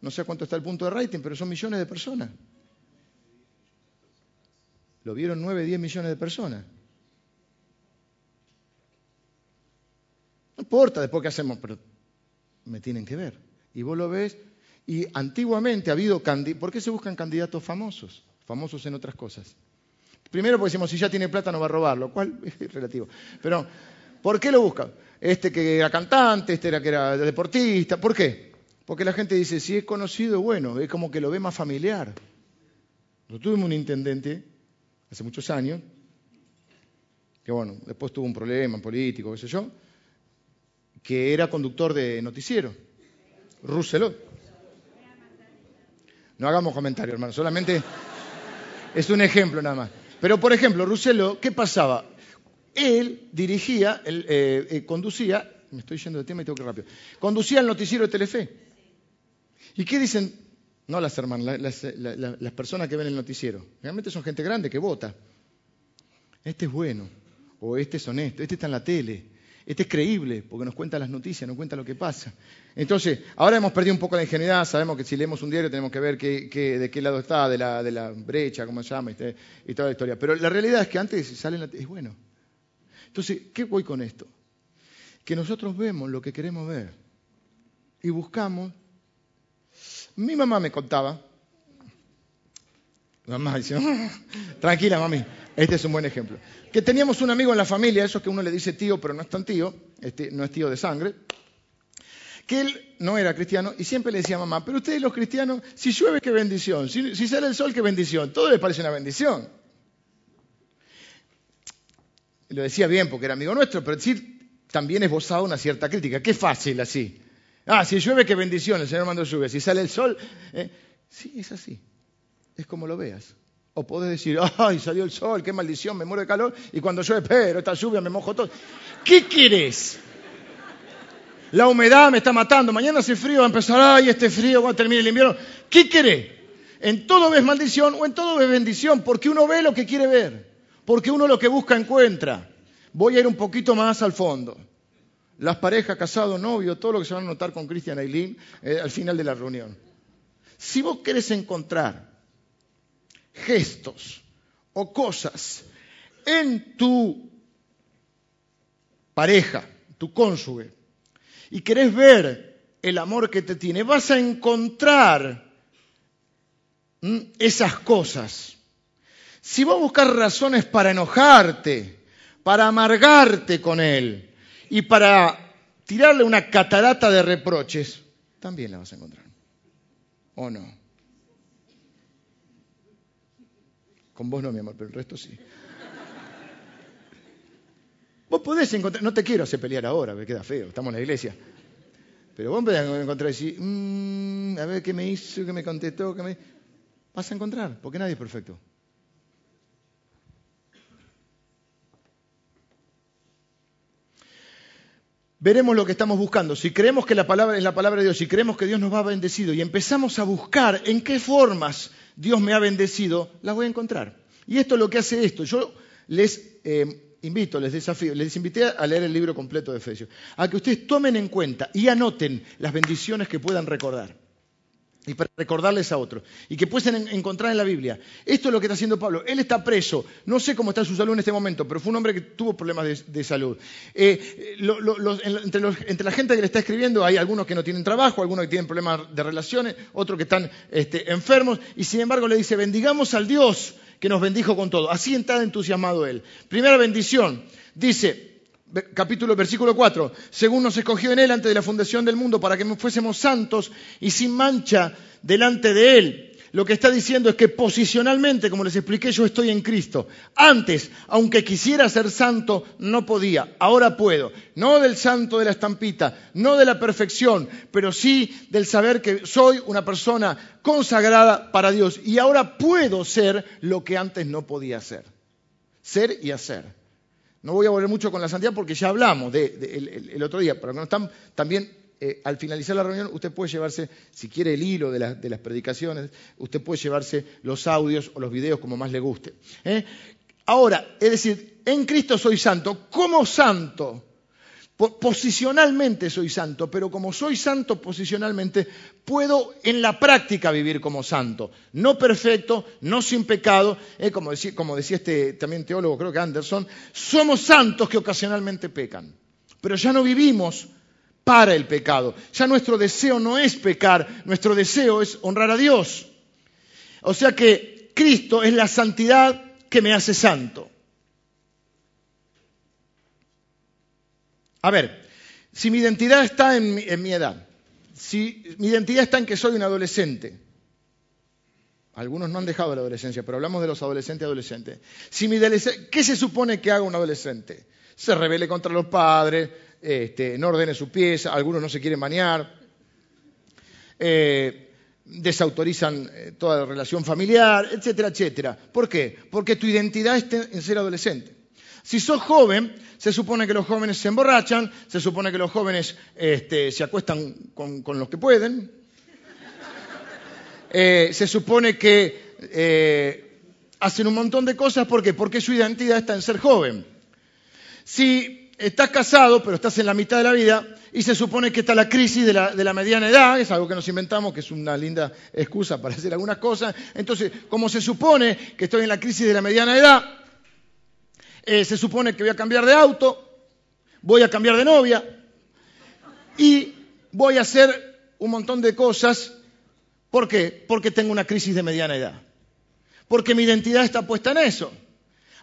No sé cuánto está el punto de rating, pero son millones de personas. Lo vieron 9, 10 millones de personas. No importa después qué hacemos, pero me tienen que ver. Y vos lo ves. Y antiguamente ha habido candidatos. ¿Por qué se buscan candidatos famosos? Famosos en otras cosas. Primero porque decimos, si ya tiene plata no va a robar, lo cual *laughs* es relativo. Pero, ¿por qué lo buscan? Este que era cantante, este era que era deportista. ¿Por qué? Porque la gente dice, si es conocido, bueno, es como que lo ve más familiar. Yo tuvimos un intendente hace muchos años, que bueno, después tuvo un problema político, qué sé yo, que era conductor de noticiero, Rousselot. No hagamos comentarios, hermano, solamente es un ejemplo nada más. Pero, por ejemplo, Rousselot, ¿qué pasaba? Él dirigía, él, eh, eh, conducía, me estoy yendo de tema y tengo que ir rápido, conducía el noticiero de Telefe. ¿Y qué dicen? No las hermanas, las, las personas que ven el noticiero. Realmente son gente grande que vota. Este es bueno, o este es honesto, este está en la tele, este es creíble porque nos cuenta las noticias, nos cuenta lo que pasa. Entonces, ahora hemos perdido un poco la ingenuidad, sabemos que si leemos un diario tenemos que ver de qué lado está, de la, de la brecha, cómo se llama, este, y toda la historia. Pero la realidad es que antes sale la, es bueno. Entonces, ¿qué voy con esto? Que nosotros vemos lo que queremos ver y buscamos. Mi mamá me contaba, mamá dice, tranquila mami, este es un buen ejemplo que teníamos un amigo en la familia, eso que uno le dice tío, pero no es tan tío, este, no es tío de sangre, que él no era cristiano y siempre le decía mamá, pero ustedes los cristianos, si llueve, qué bendición, si, sale el sol, qué bendición, todo les parece una bendición. lo decía bien porque era amigo nuestro, pero decir también esbozaba una cierta crítica. Qué fácil así. Ah, si llueve, qué bendición, el Señor mandó lluvia. Si sale el sol, eh, sí, es así. Es como lo veas. O podés decir, ay, salió el sol, qué maldición, me muero de calor, y cuando llueve, pero esta lluvia me mojo todo. ¿Qué quieres? La humedad me está matando, mañana hace frío, va a empezar, ay, este frío, cuando termine el invierno. ¿Qué querés? En todo ves maldición o en todo ves bendición, porque uno ve lo que quiere ver, porque uno lo que busca encuentra. Voy a ir un poquito más al fondo. Las parejas, casados, novios, todo lo que se van a notar con Cristian Ailín eh, al final de la reunión. Si vos querés encontrar gestos o cosas en tu pareja, tu cónyuge, y querés ver el amor que te tiene, vas a encontrar esas cosas. Si vos buscas razones para enojarte, para amargarte con él, Y para tirarle una catarata de reproches, también la vas a encontrar. ¿O no? Con vos no, mi amor, pero el resto sí. Vos podés encontrar, no te quiero hacer pelear ahora, me queda feo, estamos en la iglesia. Pero vos podés encontrar y decir, mmm, a ver qué me hizo, qué me contestó, qué me... Vas a encontrar, porque nadie es perfecto. Veremos lo que estamos buscando. Si creemos que la palabra es la palabra de Dios, si creemos que Dios nos va a bendecido y empezamos a buscar en qué formas Dios me ha bendecido, las voy a encontrar. Y esto es lo que hace esto. Yo les eh, invito, les desafío, les invité a leer el libro completo de Efesios, a que ustedes tomen en cuenta y anoten las bendiciones que puedan recordar y para recordarles a otros, y que pueden encontrar en la Biblia. Esto es lo que está haciendo Pablo. Él está preso, no sé cómo está su salud en este momento, pero fue un hombre que tuvo problemas de, salud. Eh, entre, la gente que le está escribiendo hay algunos que no tienen trabajo, algunos que tienen problemas de relaciones, otros que están este, enfermos, y sin embargo le dice, bendigamos al Dios que nos bendijo con todo. Así está entusiasmado él. Primera bendición, dice, capítulo, versículo 4, según nos escogió en Él antes de la fundación del mundo para que fuésemos santos y sin mancha delante de Él. Lo que está diciendo es que posicionalmente, como les expliqué, yo estoy en Cristo. Antes, aunque quisiera ser santo, no podía. Ahora puedo. No del santo de la estampita, no de la perfección, pero sí del saber que soy una persona consagrada para Dios. Y ahora puedo ser lo que antes no podía ser. Ser y hacer. No voy a volver mucho con la santidad porque ya hablamos de, el, otro día, pero no están, también eh, al finalizar la reunión usted puede llevarse, si quiere el hilo de, las predicaciones, usted puede llevarse los audios o los videos como más le guste. ¿eh? Ahora, es decir, en Cristo soy santo, como santo, Posicionalmente soy santo, pero como soy santo posicionalmente, puedo en la práctica vivir como santo. No perfecto, no sin pecado, eh, como, decía, como decía este también teólogo, creo que Anderson, somos santos que ocasionalmente pecan. Pero ya no vivimos para el pecado. Ya nuestro deseo no es pecar, nuestro deseo es honrar a Dios. O sea que Cristo es la santidad que me hace santo. A ver, si mi identidad está en mi, edad, si mi identidad está en que soy un adolescente, algunos no han dejado la adolescencia, pero hablamos de los adolescentes y adolescentes. Si mi ¿Qué se supone que haga un adolescente? Se rebele contra los padres, este, no ordene su pieza, algunos no se quieren bañar, eh, desautorizan eh, toda relación familiar, etcétera, etcétera. ¿Por qué? Porque tu identidad está en ser adolescente. Si sos joven, se supone que los jóvenes se emborrachan, se supone que los jóvenes este, se acuestan con, los que pueden, eh, se supone que eh, hacen un montón de cosas, ¿por qué? Porque su identidad está en ser joven. Si estás casado, pero estás en la mitad de la vida, y se supone que está la crisis de la, de la, mediana edad, es algo que nos inventamos, que es una linda excusa para hacer algunas cosas. Entonces, como se supone que estoy en la crisis de la mediana edad, eh, se supone que voy a cambiar de auto, voy a cambiar de novia y voy a hacer un montón de cosas. ¿Por qué? Porque tengo una crisis de mediana edad. Porque mi identidad está puesta en eso.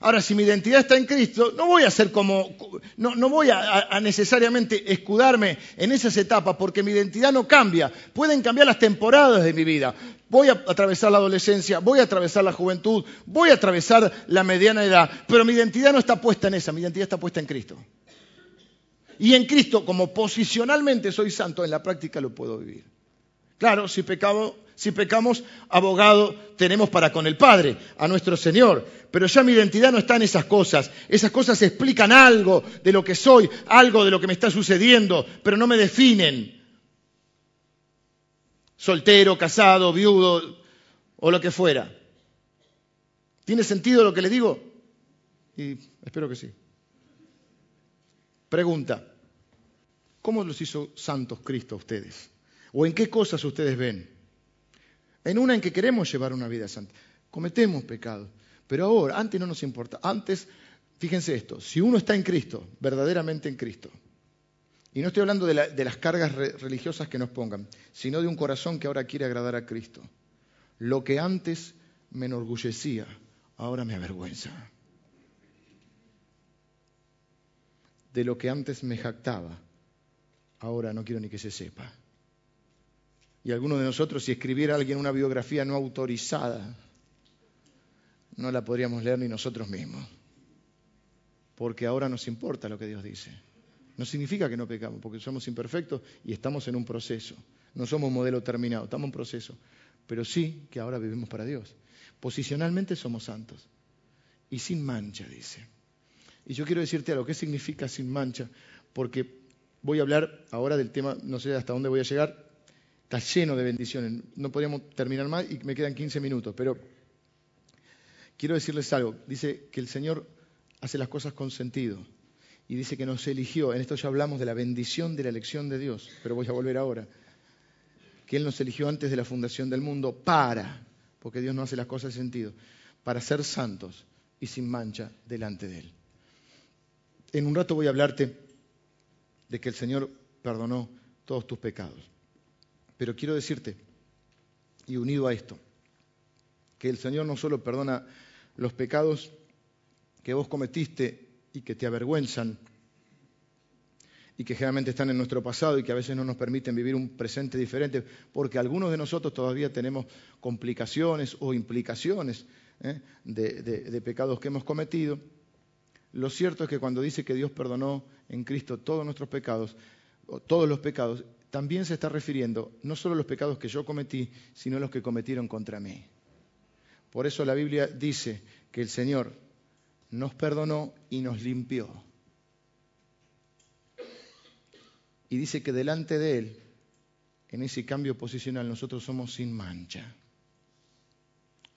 Ahora, si mi identidad está en Cristo, no voy a ser como, no, voy a, necesariamente escudarme en esas etapas porque mi identidad no cambia. Pueden cambiar las temporadas de mi vida. Voy a atravesar la adolescencia, voy a atravesar la juventud, voy a atravesar la mediana edad, pero mi identidad no está puesta en esa, mi identidad está puesta en Cristo. Y en Cristo, como posicionalmente soy santo, en la práctica lo puedo vivir. Claro, si pecado, si pecamos, abogado tenemos para con el Padre, a nuestro Señor. Pero ya mi identidad no está en esas cosas. Esas cosas explican algo de lo que soy, algo de lo que me está sucediendo, pero no me definen. Soltero, casado, viudo o lo que fuera. ¿Tiene sentido lo que le digo? Y espero que sí. Pregunta, ¿cómo los hizo santos Cristo a ustedes? ¿O en qué cosas ustedes ven? En una en que queremos llevar una vida santa. Cometemos pecados. Pero ahora, antes no nos importa. Antes, fíjense esto, si uno está en Cristo, verdaderamente en Cristo, y no estoy hablando de, las cargas religiosas que nos pongan, sino de un corazón que ahora quiere agradar a Cristo. Lo que antes me enorgullecía, ahora me avergüenza. de lo que antes me jactaba, ahora no quiero ni que se sepa. Y alguno de nosotros, si escribiera alguien una biografía no autorizada, no la podríamos leer ni nosotros mismos. Porque ahora nos importa lo que Dios dice. No significa que no pecamos, porque somos imperfectos y estamos en un proceso. No somos modelo terminado, estamos en un proceso. Pero sí que ahora vivimos para Dios. Posicionalmente somos santos. Y sin mancha, dice. Y yo quiero decirte algo, ¿qué significa sin mancha? Porque voy a hablar ahora del tema, no sé hasta dónde voy a llegar, está lleno de bendiciones. No podríamos terminar más y me quedan 15 minutos, pero quiero decirles algo. Dice que el Señor hace las cosas con sentido y dice que nos eligió. En esto ya hablamos de la bendición de la elección de Dios, pero voy a volver ahora. Que Él nos eligió antes de la fundación del mundo para, porque Dios no hace las cosas en sentido, para ser santos y sin mancha delante de Él. En un rato voy a hablarte de que el Señor perdonó todos tus pecados. Pero quiero decirte, y unido a esto, que el Señor no solo perdona los pecados que vos cometiste y que te avergüenzan y que generalmente están en nuestro pasado y que a veces no nos permiten vivir un presente diferente, porque algunos de nosotros todavía tenemos complicaciones o implicaciones ¿eh? de, de pecados que hemos cometido. Lo cierto es que cuando dice que Dios perdonó en Cristo todos nuestros pecados, todos los pecados, también se está refiriendo no solo a los pecados que yo cometí, sino a los que cometieron contra mí. Por eso la Biblia dice que el Señor nos perdonó y nos limpió. Y dice que delante de Él, en ese cambio posicional, nosotros somos sin mancha.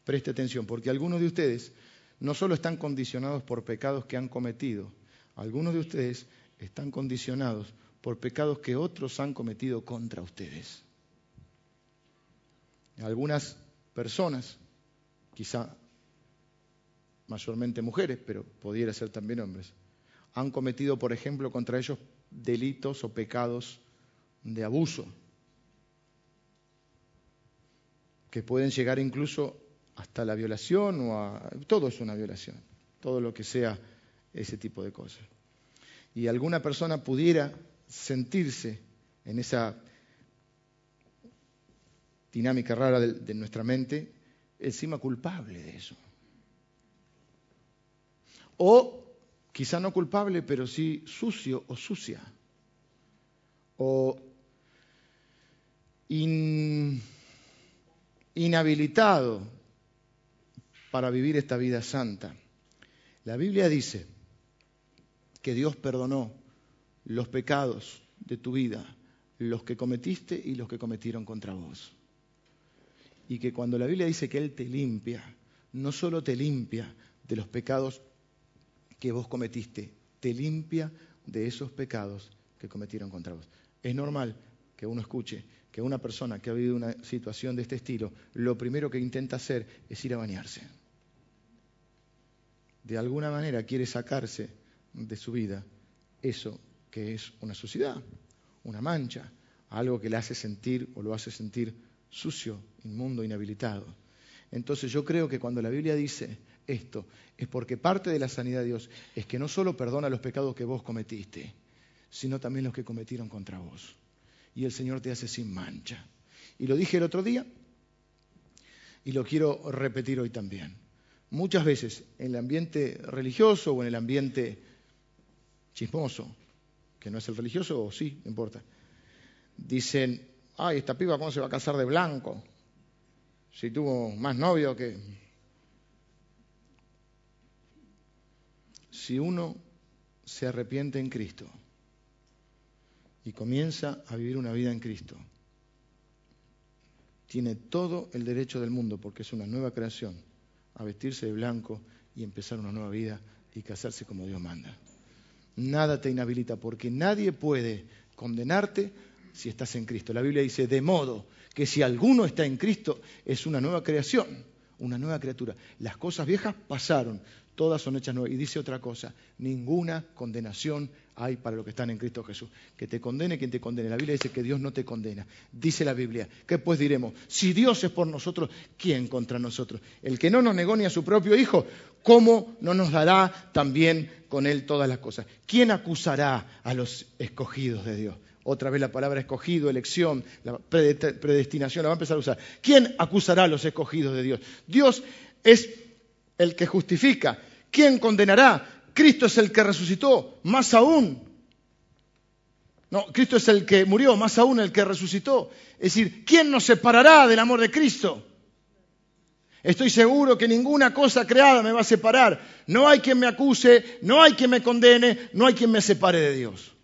Preste atención, porque algunos de ustedes no solo están condicionados por pecados que han cometido, algunos de ustedes están condicionados por pecados que otros han cometido contra ustedes. Algunas personas, quizá mayormente mujeres, pero pudiera ser también hombres, han cometido, por ejemplo, contra ellos delitos o pecados de abuso, que pueden llegar incluso hasta la violación o a... Todo es una violación, todo lo que sea ese tipo de cosas. Y alguna persona pudiera sentirse en esa dinámica rara de, nuestra mente, encima culpable de eso. O quizá no culpable, pero sí sucio o sucia. O inhabilitado para vivir esta vida santa. La Biblia dice que Dios perdonó los pecados de tu vida, los que cometiste y los que cometieron contra vos. Y que cuando la Biblia dice que Él te limpia, no solo te limpia de los pecados que vos cometiste, te limpia de esos pecados que cometieron contra vos. Es normal que uno escuche que una persona que ha vivido una situación de este estilo, lo primero que intenta hacer es ir a bañarse. De alguna manera quiere sacarse de su vida eso que es una suciedad, una mancha, algo que le hace sentir o lo hace sentir sucio, inmundo, inhabilitado. Entonces yo creo que cuando la Biblia dice esto es porque parte de la sanidad de Dios es que no solo perdona los pecados que vos cometiste, sino también los que cometieron contra vos. Y el Señor te hace sin mancha. Y lo dije el otro día y lo quiero repetir hoy también. Muchas veces en el ambiente religioso o en el ambiente chismoso, no es el religioso, o sí, no importa, dicen, ay, esta piba, ¿cómo se va a casar de blanco? Si tuvo más novio que si uno se arrepiente en Cristo y comienza a vivir una vida en Cristo, tiene todo el derecho del mundo, porque es una nueva creación, a vestirse de blanco y empezar una nueva vida y casarse como Dios manda. Nada te inhabilita, porque nadie puede condenarte si estás en Cristo. La Biblia dice, de modo que si alguno está en Cristo, es una nueva creación, una nueva criatura. Las cosas viejas pasaron, todas son hechas nuevas. Y dice otra cosa, ninguna condenación hay para los que están en Cristo Jesús. Que te condene quien te condene. La Biblia dice que Dios no te condena. Dice la Biblia. ¿Qué pues diremos? Si Dios es por nosotros, ¿quién contra nosotros? El que no nos negó ni a su propio Hijo, ¿cómo no nos dará también con Él todas las cosas? ¿Quién acusará a los escogidos de Dios? Otra vez la palabra escogido, elección, la predestinación, la va a empezar a usar. ¿Quién acusará a los escogidos de Dios? Dios es el que justifica. ¿Quién condenará? Cristo es el que resucitó, más aún. No, Cristo es el que murió, más aún el que resucitó. Es decir, ¿quién nos separará del amor de Cristo? Estoy seguro que ninguna cosa creada me va a separar. No hay quien me acuse, no hay quien me condene, no hay quien me separe de Dios.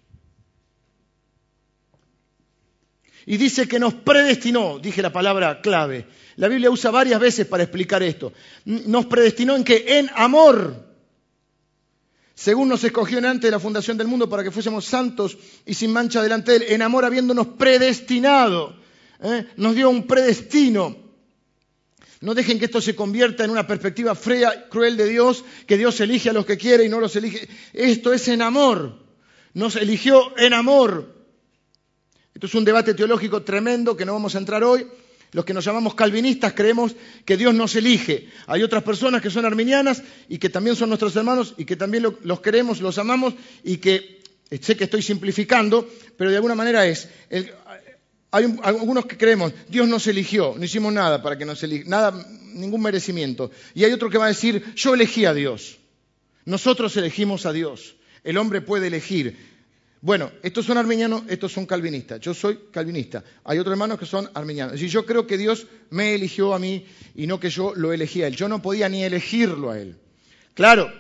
Y dice que nos predestinó, dije la palabra clave. La Biblia usa varias veces para explicar esto. Nos predestinó en que en amor, según nos escogió en antes de la fundación del mundo para que fuésemos santos y sin mancha delante de Él, en amor habiéndonos predestinado, ¿eh? nos dio un predestino. No dejen que esto se convierta en una perspectiva fría, cruel de Dios, que Dios elige a los que quiere y no los elige. Esto es en amor. Nos eligió en amor. Esto es un debate teológico tremendo que no vamos a entrar hoy. Los que nos llamamos calvinistas creemos que Dios nos elige. Hay otras personas que son arminianas y que también son nuestros hermanos y que también los queremos, los amamos y que sé que estoy simplificando, pero de alguna manera es. hay algunos que creemos, Dios nos eligió, no hicimos nada para que nos eligiera, nada, ningún merecimiento. Y hay otro que va a decir, yo elegí a Dios. Nosotros elegimos a Dios. El hombre puede elegir. Bueno, estos son arminianos, estos son calvinistas. Yo soy calvinista. Hay otros hermanos que son arminianos. Y yo creo que Dios me eligió a mí y no que yo lo elegí a él. Yo no podía ni elegirlo a él. Claro,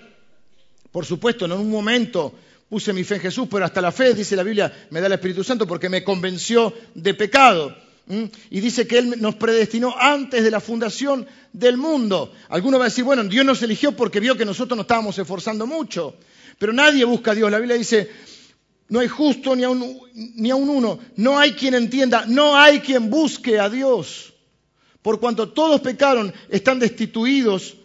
por supuesto, en un momento puse mi fe en Jesús, pero hasta la fe, dice la Biblia, me da el Espíritu Santo porque me convenció de pecado. Y dice que Él nos predestinó antes de la fundación del mundo. Alguno va a decir, bueno, Dios nos eligió porque vio que nosotros nos estábamos esforzando mucho. Pero nadie busca a Dios. La Biblia dice, no hay justo ni a, un, ni a un uno. No hay quien entienda. No hay quien busque a Dios. Por cuanto todos pecaron, están destituidos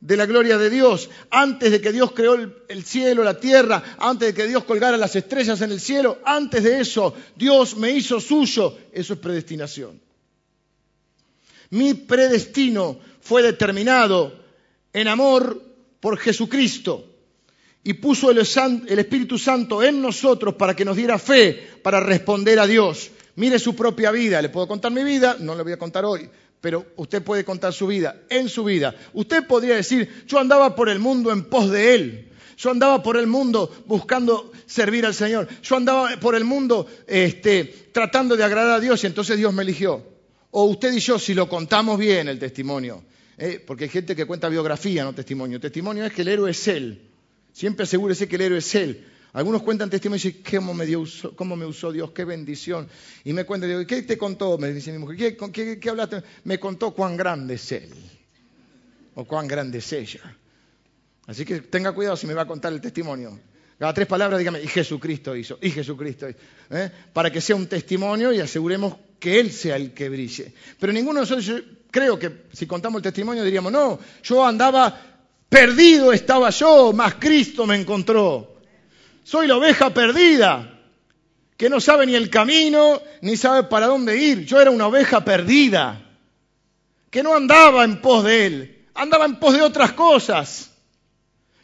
de la gloria de Dios. Antes de que Dios creó el, cielo, la tierra, antes de que Dios colgara las estrellas en el cielo, antes de eso, Dios me hizo suyo. Eso es predestinación. Mi predestino fue determinado en amor por Jesucristo y puso el, Espíritu Santo en nosotros para que nos diera fe para responder a Dios. Mire su propia vida. Le puedo contar mi vida, no le voy a contar hoy, pero usted puede contar su vida, en su vida. Usted podría decir, yo andaba por el mundo en pos de Él. Yo andaba por el mundo buscando servir al Señor. Yo andaba por el mundo este, tratando de agradar a Dios y entonces Dios me eligió. O usted y yo, si lo contamos bien el testimonio, ¿eh? porque hay gente que cuenta biografía, no testimonio. Testimonio es que el héroe es Él. Siempre asegúrese que el héroe es Él. Algunos cuentan testimonio y dicen, ¿cómo me, cómo me usó Dios? ¡Qué bendición! Y me cuentan, digo, ¿qué te contó? Me dice mi mujer, ¿qué, qué, hablaste? Me contó cuán grande es Él. O cuán grande es ella. Así que tenga cuidado si me va a contar el testimonio. Cada tres palabras dígame, y Jesucristo hizo, y Jesucristo hizo. ¿eh? Para que sea un testimonio y aseguremos que Él sea el que brille. Pero ninguno de nosotros, creo que si contamos el testimonio diríamos, no, yo andaba Perdido estaba yo, mas Cristo me encontró. Soy la oveja perdida, que no sabe ni el camino, ni sabe para dónde ir. Yo era una oveja perdida, que no andaba en pos de Él, andaba en pos de otras cosas,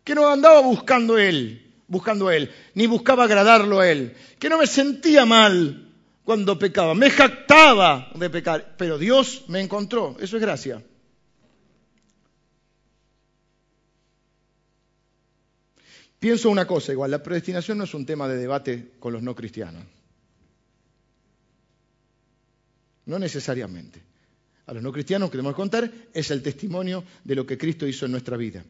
que no andaba buscando Él, buscando Él, ni buscaba agradarlo a Él, que no me sentía mal cuando pecaba, me jactaba de pecar, pero Dios me encontró, eso es gracia. Pienso una cosa igual, la predestinación no es un tema de debate con los no cristianos. No necesariamente. A los no cristianos que debemos contar es el testimonio de lo que Cristo hizo en nuestra vida,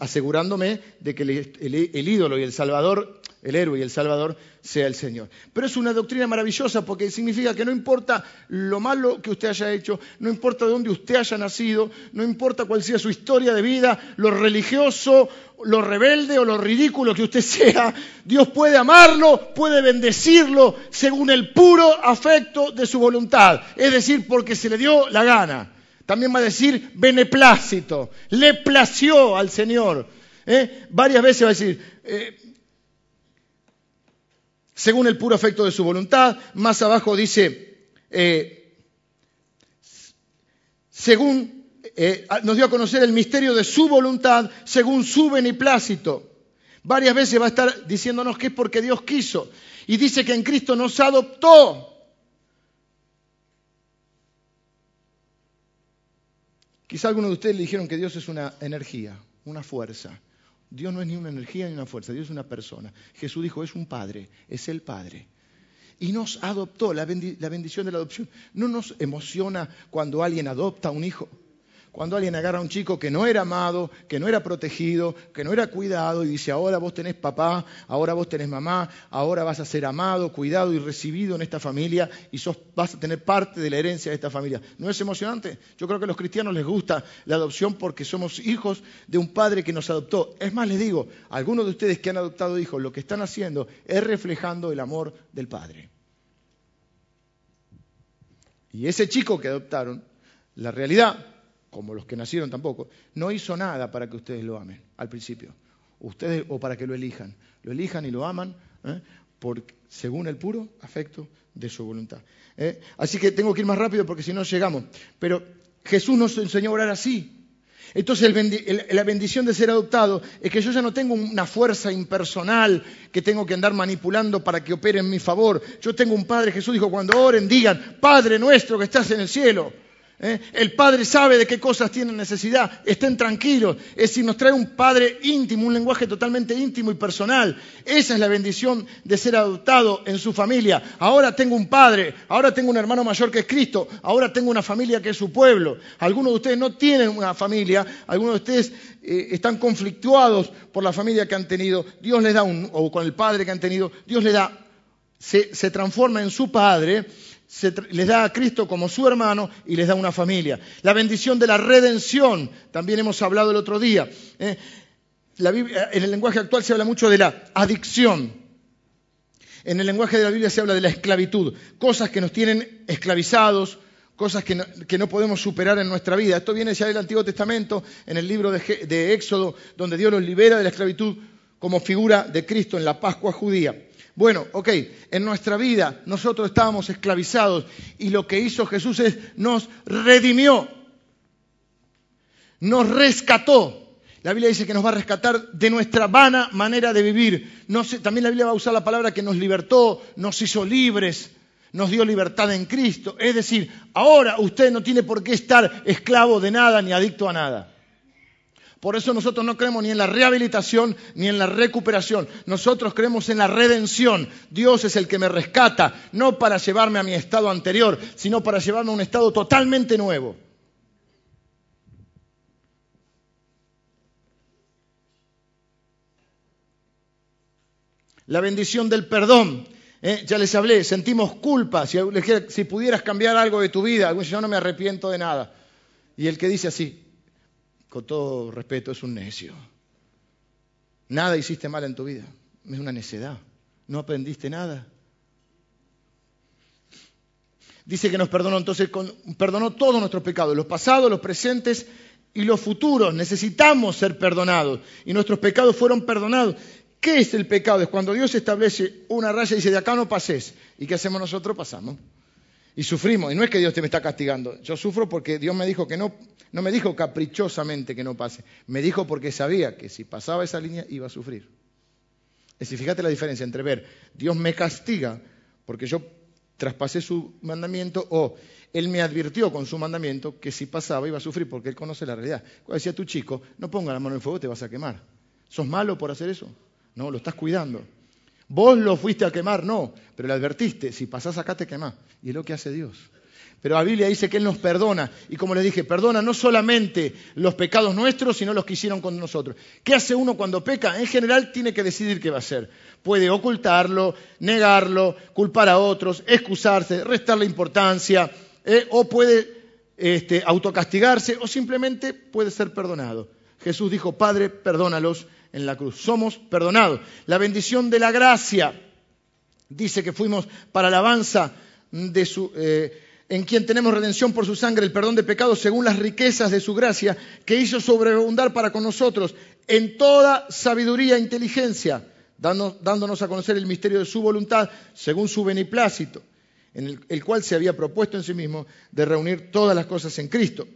asegurándome de que el ídolo y el Salvador el héroe y el salvador sea el Señor. Pero es una doctrina maravillosa porque significa que no importa lo malo que usted haya hecho, no importa de dónde usted haya nacido, no importa cuál sea su historia de vida, lo religioso, lo rebelde o lo ridículo que usted sea, Dios puede amarlo, puede bendecirlo según el puro afecto de su voluntad, es decir, porque se le dio la gana. También va a decir beneplácito, le plació al Señor ¿eh? Varias veces va a decir, eh, según el puro afecto de su voluntad. Más abajo dice, eh, según nos dio a conocer el misterio de su voluntad, según su beneplácito. Varias veces va a estar diciéndonos que es porque Dios quiso. Y dice que en Cristo nos adoptó. Quizá algunos de ustedes le dijeron que Dios es una energía, una fuerza. Dios no es ni una energía ni una fuerza, Dios es una persona. Jesús dijo, es un Padre, es el Padre. Y nos adoptó, la, bendición de la adopción. ¿No nos emociona cuando alguien adopta a un hijo? Cuando alguien agarra a un chico que no era amado, que no era protegido, que no era cuidado y dice, ahora vos tenés papá, ahora vos tenés mamá, ahora vas a ser amado, cuidado y recibido en esta familia y sos, vas a tener parte de la herencia de esta familia. ¿No es emocionante? Yo creo que a los cristianos les gusta la adopción porque somos hijos de un padre que nos adoptó. Es más, les digo, algunos de ustedes que han adoptado hijos, lo que están haciendo es reflejando el amor del padre. Y ese chico que adoptaron, la realidad como los que nacieron tampoco, no hizo nada para que ustedes lo amen al principio. Ustedes, o para que lo elijan. Lo elijan y lo aman ¿eh? según el puro afecto de su voluntad. ¿eh? Así que tengo que ir más rápido porque si no llegamos. Pero Jesús nos enseñó a orar así. Entonces la bendición de ser adoptado es que yo ya no tengo una fuerza impersonal que tengo que andar manipulando para que opere en mi favor. Yo tengo un Padre, Jesús dijo, cuando oren digan, Padre nuestro que estás en el cielo ¿eh? El Padre sabe de qué cosas tienen necesidad. Estén tranquilos. Es decir, nos trae un Padre íntimo, un lenguaje totalmente íntimo y personal. Esa es la bendición de ser adoptado en su familia. Ahora tengo un Padre, ahora tengo un hermano mayor que es Cristo, ahora tengo una familia que es su pueblo. Algunos de ustedes no tienen una familia, algunos de ustedes eh, están conflictuados por la familia que han tenido. Dios les da un, o con el Padre que han tenido, Dios les da, se, se transforma en su Padre les da a Cristo como su hermano y les da una familia. La bendición de la redención, también hemos hablado el otro día. ¿eh? en el lenguaje actual se habla mucho de la adicción. En el lenguaje de la Biblia se habla de la esclavitud, cosas que nos tienen esclavizados, cosas que no, podemos superar en nuestra vida. Esto viene ya del Antiguo Testamento, en el libro de, de Éxodo, donde Dios los libera de la esclavitud como figura de Cristo en la Pascua judía. Bueno, ok, en nuestra vida nosotros estábamos esclavizados y lo que hizo Jesús es nos redimió, nos rescató. La Biblia dice que nos va a rescatar de nuestra vana manera de vivir. también la Biblia va a usar la palabra que nos libertó, nos hizo libres, nos dio libertad en Cristo. Es decir, ahora usted no tiene por qué estar esclavo de nada ni adicto a nada. Por eso nosotros no creemos ni en la rehabilitación ni en la recuperación. Nosotros creemos en la redención. Dios es el que me rescata, no para llevarme a mi estado anterior, sino para llevarme a un estado totalmente nuevo. La bendición del perdón. ¿eh? Ya les hablé, sentimos culpa. Si, si, pudieras cambiar algo de tu vida, yo no me arrepiento de nada. Y el que dice así, con todo respeto, es un necio. Nada hiciste mal en tu vida. Es una necedad. No aprendiste nada. Dice que nos perdonó, entonces perdonó todos nuestros pecados, los pasados, los presentes y los futuros. Necesitamos ser perdonados y nuestros pecados fueron perdonados. ¿Qué es el pecado? Es cuando Dios establece una raya y dice, de acá no pases. ¿Y qué hacemos nosotros? Pasamos. Y sufrimos. Y no es que Dios te me está castigando. Yo sufro porque Dios me dijo que no no me dijo caprichosamente que no pase, me dijo porque sabía que si pasaba esa línea iba a sufrir. Es decir, fíjate la diferencia entre ver Dios me castiga porque yo traspasé su mandamiento o Él me advirtió con su mandamiento que si pasaba iba a sufrir porque Él conoce la realidad. Cuando decía tu chico, no ponga la mano en fuego, te vas a quemar. ¿Sos malo por hacer eso? No, lo estás cuidando. Vos lo fuiste a quemar, no, pero le advertiste, si pasás acá te quemás. Y es lo que hace Dios. Pero la Biblia dice que Él nos perdona. Y como les dije, perdona no solamente los pecados nuestros, sino los que hicieron con nosotros. ¿Qué hace uno cuando peca? En general tiene que decidir qué va a hacer. Puede ocultarlo, negarlo, culpar a otros, excusarse, restarle importancia, eh, o puede este, autocastigarse, o simplemente puede ser perdonado. Jesús dijo, Padre, perdónalos en la cruz. Somos perdonados. La bendición de la gracia dice que fuimos para alabanza de su... Eh, en quien tenemos redención por su sangre, el perdón de pecados según las riquezas de su gracia, que hizo sobreabundar para con nosotros en toda sabiduría e inteligencia, dándonos a conocer el misterio de su voluntad según su beneplácito, en el, el cual se había propuesto en sí mismo de reunir todas las cosas en Cristo.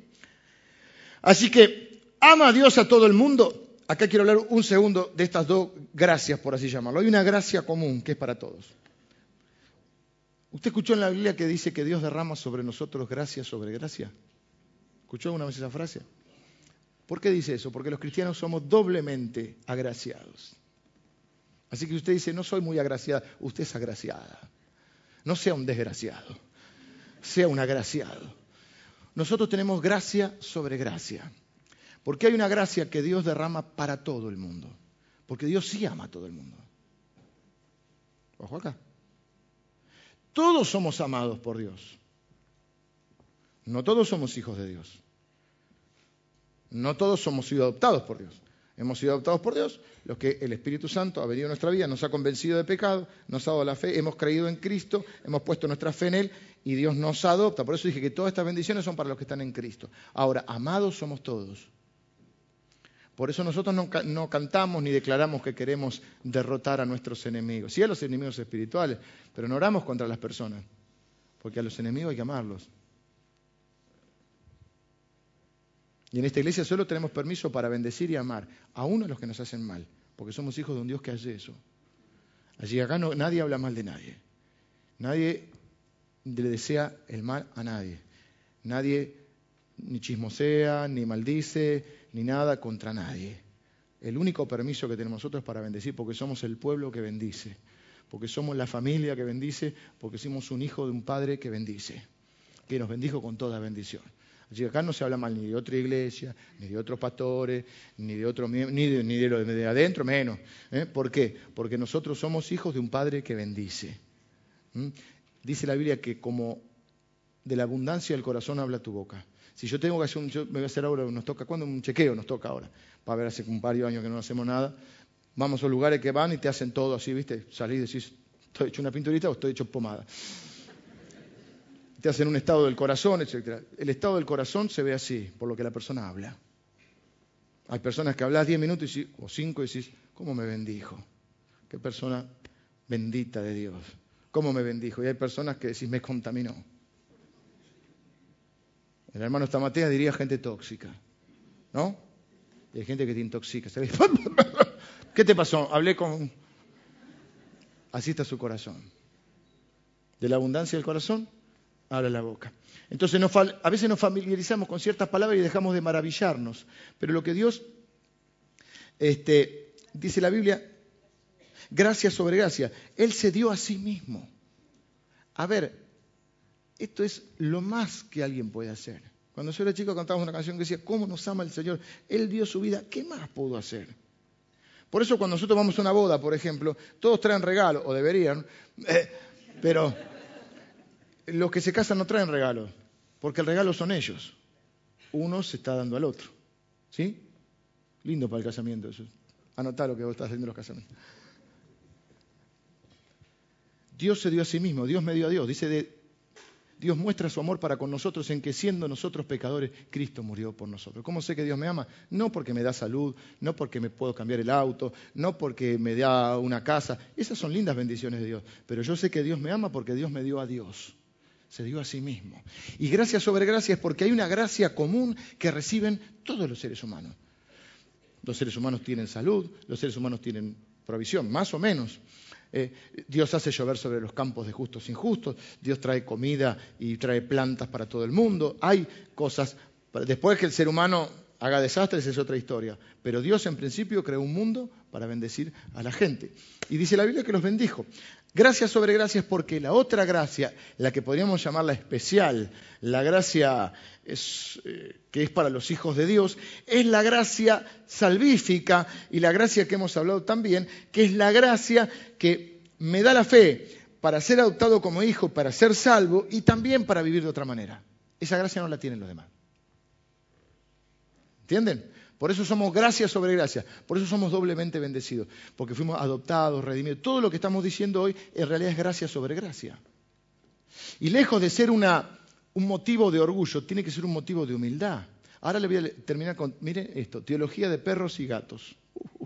Así que ama a Dios a todo el mundo. Acá quiero hablar un segundo de estas dos gracias, por así llamarlo. Hay una gracia común que es para todos. ¿Usted escuchó en la Biblia que dice que Dios derrama sobre nosotros gracia sobre gracia? ¿Escuchó alguna vez esa frase? ¿Por qué dice eso? Porque los cristianos somos doblemente agraciados. Así que usted dice, no soy muy agraciada, usted es agraciada. No sea un desgraciado, sea un agraciado. Nosotros tenemos gracia sobre gracia. Porque hay una gracia que Dios derrama para todo el mundo. Porque Dios sí ama a todo el mundo. Ojo acá. Todos somos amados por Dios. No todos somos hijos de Dios. No todos somos sido adoptados por Dios. Hemos sido adoptados por Dios, los que el Espíritu Santo ha venido a nuestra vida, nos ha convencido de pecado, nos ha dado la fe, hemos creído en Cristo, hemos puesto nuestra fe en Él y Dios nos adopta. Por eso dije que todas estas bendiciones son para los que están en Cristo. Ahora, amados somos todos. Por eso nosotros no, cantamos ni declaramos que queremos derrotar a nuestros enemigos, sí a los enemigos espirituales, pero no oramos contra las personas, porque a los enemigos hay que amarlos. Y en esta iglesia solo tenemos permiso para bendecir y amar a uno de los que nos hacen mal, porque somos hijos de un Dios que hace eso. Allí acá nadie habla mal de nadie. Nadie le desea el mal a nadie. Nadie ni chismosea, ni maldice, ni nada contra nadie. El único permiso que tenemos nosotros es para bendecir, porque somos el pueblo que bendice, porque somos la familia que bendice, porque somos un hijo de un padre que bendice, que nos bendijo con toda bendición. Así que acá no se habla mal ni de otra iglesia, ni de otros pastores, ni de otro ni de, ni de lo de adentro, menos. ¿eh? ¿Por qué? Porque nosotros somos hijos de un padre que bendice. Dice la Biblia que como de la abundancia del corazón habla tu boca. Si yo tengo que hacer un, yo me voy a hacer ahora, nos toca, ¿cuándo? Un chequeo nos toca ahora, para ver hace un par de años que no hacemos nada. Vamos a lugares que van y te hacen todo así, ¿viste? Salís y decís, ¿estoy hecho una pinturita o estoy hecho pomada? Te hacen un estado del corazón, etc. El estado del corazón se ve así, por lo que la persona habla. Hay personas que hablas 10 minutos o 5 y decís, ¿cómo me bendijo? Qué persona bendita de Dios. ¿Cómo me bendijo? Y hay personas que decís, me contaminó. El hermano Stamatea diría gente tóxica, ¿no? Hay gente que te intoxica. *laughs* ¿Qué te pasó? Hablé con... Así está su corazón. De la abundancia del corazón, habla la boca. Entonces a veces nos familiarizamos con ciertas palabras y dejamos de maravillarnos. Pero lo que Dios, este, dice la Biblia, gracia sobre gracia, Él se dio a sí mismo. A ver, esto es lo más que alguien puede hacer. Cuando yo era chico cantábamos una canción que decía, ¿cómo nos ama el Señor? Él dio su vida, ¿qué más pudo hacer? Por eso cuando nosotros vamos a una boda, por ejemplo, todos traen regalo, o deberían, eh, pero los que se casan no traen regalo, porque el regalo son ellos. Uno se está dando al otro. ¿Sí? Lindo para el casamiento eso. Anotá lo que vos estás haciendo en los casamientos. Dios se dio a sí mismo, Dios me dio a Dios. Dice de, Dios muestra su amor para con nosotros en que siendo nosotros pecadores, Cristo murió por nosotros. ¿Cómo sé que Dios me ama? No porque me da salud, no porque me puedo cambiar el auto, no porque me da una casa. Esas son lindas bendiciones de Dios. Pero yo sé que Dios me ama porque Dios me dio a Dios. Se dio a sí mismo. Y gracia sobre gracia es porque hay una gracia común que reciben todos los seres humanos. Los seres humanos tienen salud, los seres humanos tienen provisión, más o menos. Eh, Dios hace llover sobre los campos de justos e injustos, Dios trae comida y trae plantas para todo el mundo, hay cosas, después que el ser humano haga desastres es otra historia, pero Dios en principio creó un mundo para bendecir a la gente. Y dice la Biblia que los bendijo. Gracias sobre gracias porque la otra gracia, la que podríamos llamarla especial, la gracia eh, que es para los hijos de Dios, es la gracia salvífica y la gracia que hemos hablado también, que es la gracia que me da la fe para ser adoptado como hijo, para ser salvo y también para vivir de otra manera. Esa gracia no la tienen los demás. ¿Entienden? Por eso somos gracia sobre gracia. Por eso somos doblemente bendecidos. Porque fuimos adoptados, redimidos. Todo lo que estamos diciendo hoy en realidad es gracia sobre gracia. Y lejos de ser una un motivo de orgullo, tiene que ser un motivo de humildad. Ahora le voy a terminar con, mire esto, teología de perros y gatos. *laughs*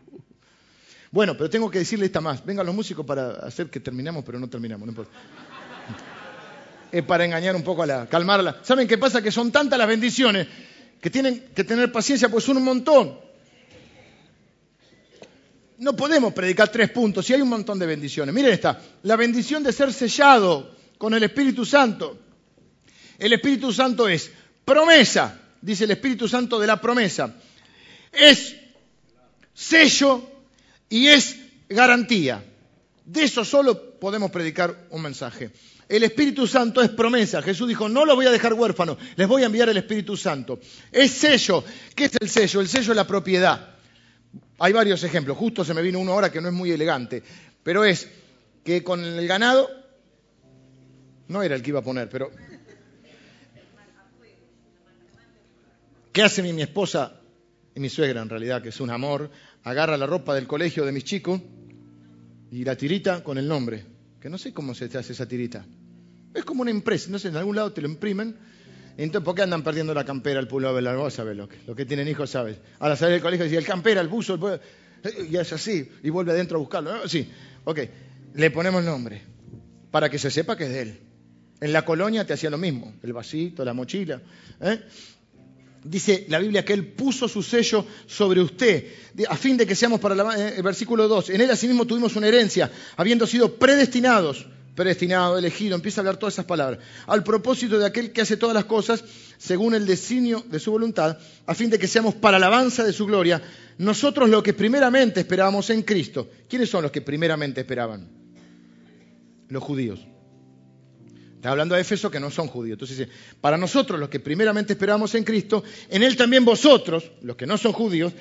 Bueno, pero tengo que decirle esta más. Vengan los músicos para hacer que terminamos, pero no terminamos, no importa. *laughs* Es para engañar un poco a la, calmarla. ¿Saben qué pasa? Que son tantas las bendiciones que tienen que tener paciencia, pues un montón. No podemos predicar tres puntos si hay un montón de bendiciones. Miren esta, la bendición de ser sellado con el Espíritu Santo. El Espíritu Santo es promesa, dice el Espíritu Santo de la promesa. Es sello y es garantía. De eso solo podemos predicar un mensaje. El Espíritu Santo es promesa. Jesús dijo, no lo voy a dejar huérfano, les voy a enviar el Espíritu Santo. Es sello. ¿Qué es el sello? El sello es la propiedad. Hay varios ejemplos. Justo se me vino uno ahora que no es muy elegante. Pero es que con el ganado, no era el que iba a poner, pero... ¿Qué hace mi, mi esposa y mi suegra en realidad, que es un amor? Agarra la ropa del colegio de mis chicos y la tirita con el nombre. Que no sé cómo se hace esa tirita. Es como una impresa, no sé, en algún lado te lo imprimen. Entonces, ¿por qué andan perdiendo la campera, el pullover, la sabés lo que, lo que tienen hijos, sabes. Ahora salir del colegio, dice, el campera, el buzo, el... y es así, y vuelve adentro a buscarlo. Sí, ok, le ponemos nombre, para que se sepa que es de él. En la colonia te hacía lo mismo, el vasito, la mochila. ¿eh? dice la Biblia que Él puso su sello sobre usted, a fin de que seamos para la, eh, el versículo 2. En Él asimismo tuvimos una herencia, habiendo sido predestinados, predestinado, elegido, empieza a hablar todas esas palabras, al propósito de aquel que hace todas las cosas según el designio de su voluntad, a fin de que seamos para alabanza de su gloria, nosotros lo que primeramente esperábamos en Cristo. ¿Quiénes son los que primeramente esperaban? Los judíos. Está hablando de Éfeso que no son judíos. Entonces dice, para nosotros los que primeramente esperamos en Cristo, en Él también vosotros, los que no son judíos,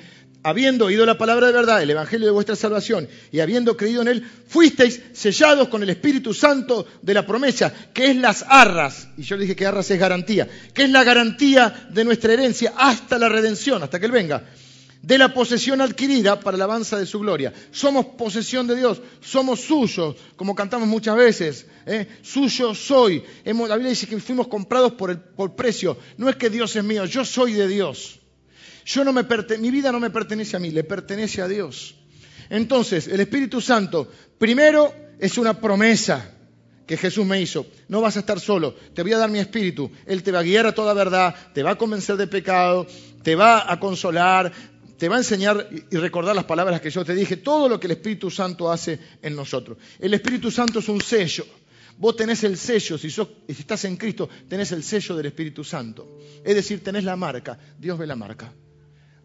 habiendo oído la palabra de verdad, el Evangelio de vuestra salvación, y habiendo creído en Él, fuisteis sellados con el Espíritu Santo de la promesa, que es las arras, y yo le dije que arras es garantía, que es la garantía de nuestra herencia hasta la redención, hasta que Él venga de la posesión adquirida para la alabanza de su gloria. Somos posesión de Dios, somos suyos, como cantamos muchas veces. ¿eh? Suyo soy. la Biblia dice que fuimos comprados por, el, por precio. No es que Dios es mío, yo soy de Dios. Yo no me mi vida no me pertenece a mí, le pertenece a Dios. Entonces, el Espíritu Santo, primero, es una promesa que Jesús me hizo. No vas a estar solo, te voy a dar mi espíritu. Él te va a guiar a toda verdad, te va a convencer de pecado, te va a consolar, te va a enseñar y recordar las palabras que yo te dije, todo lo que el Espíritu Santo hace en nosotros. El Espíritu Santo es un sello. Vos tenés el sello, si, si estás en Cristo, tenés el sello del Espíritu Santo. Es decir, tenés la marca. Dios ve la marca.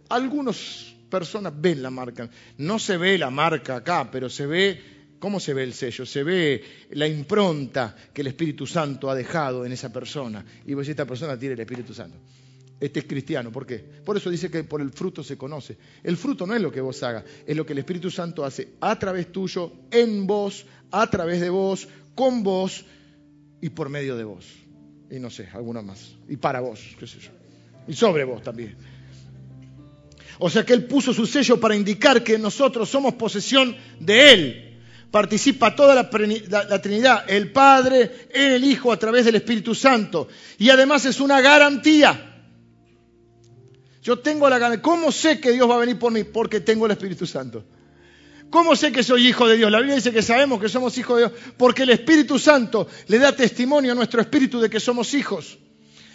Algunas personas ven la marca. No se ve la marca acá, pero se ve, ¿cómo se ve el sello? Se ve la impronta que el Espíritu Santo ha dejado en esa persona. Y vos, esta persona tiene el Espíritu Santo este es cristiano. ¿Por qué? Por eso dice que por el fruto se conoce. El fruto no es lo que vos hagas, es lo que el Espíritu Santo hace a través tuyo, en vos, a través de vos, con vos y por medio de vos. Y no sé, alguna más. Y para vos, qué sé yo. Y sobre vos también. O sea que Él puso su sello para indicar que nosotros somos posesión de Él. Participa toda la, la, Trinidad, el Padre, el Hijo, a través del Espíritu Santo. Y además es una garantía yo tengo la gana. ¿Cómo sé que Dios va a venir por mí? Porque tengo el Espíritu Santo. ¿Cómo sé que soy hijo de Dios? La Biblia dice que sabemos que somos hijos de Dios porque el Espíritu Santo le da testimonio a nuestro espíritu de que somos hijos.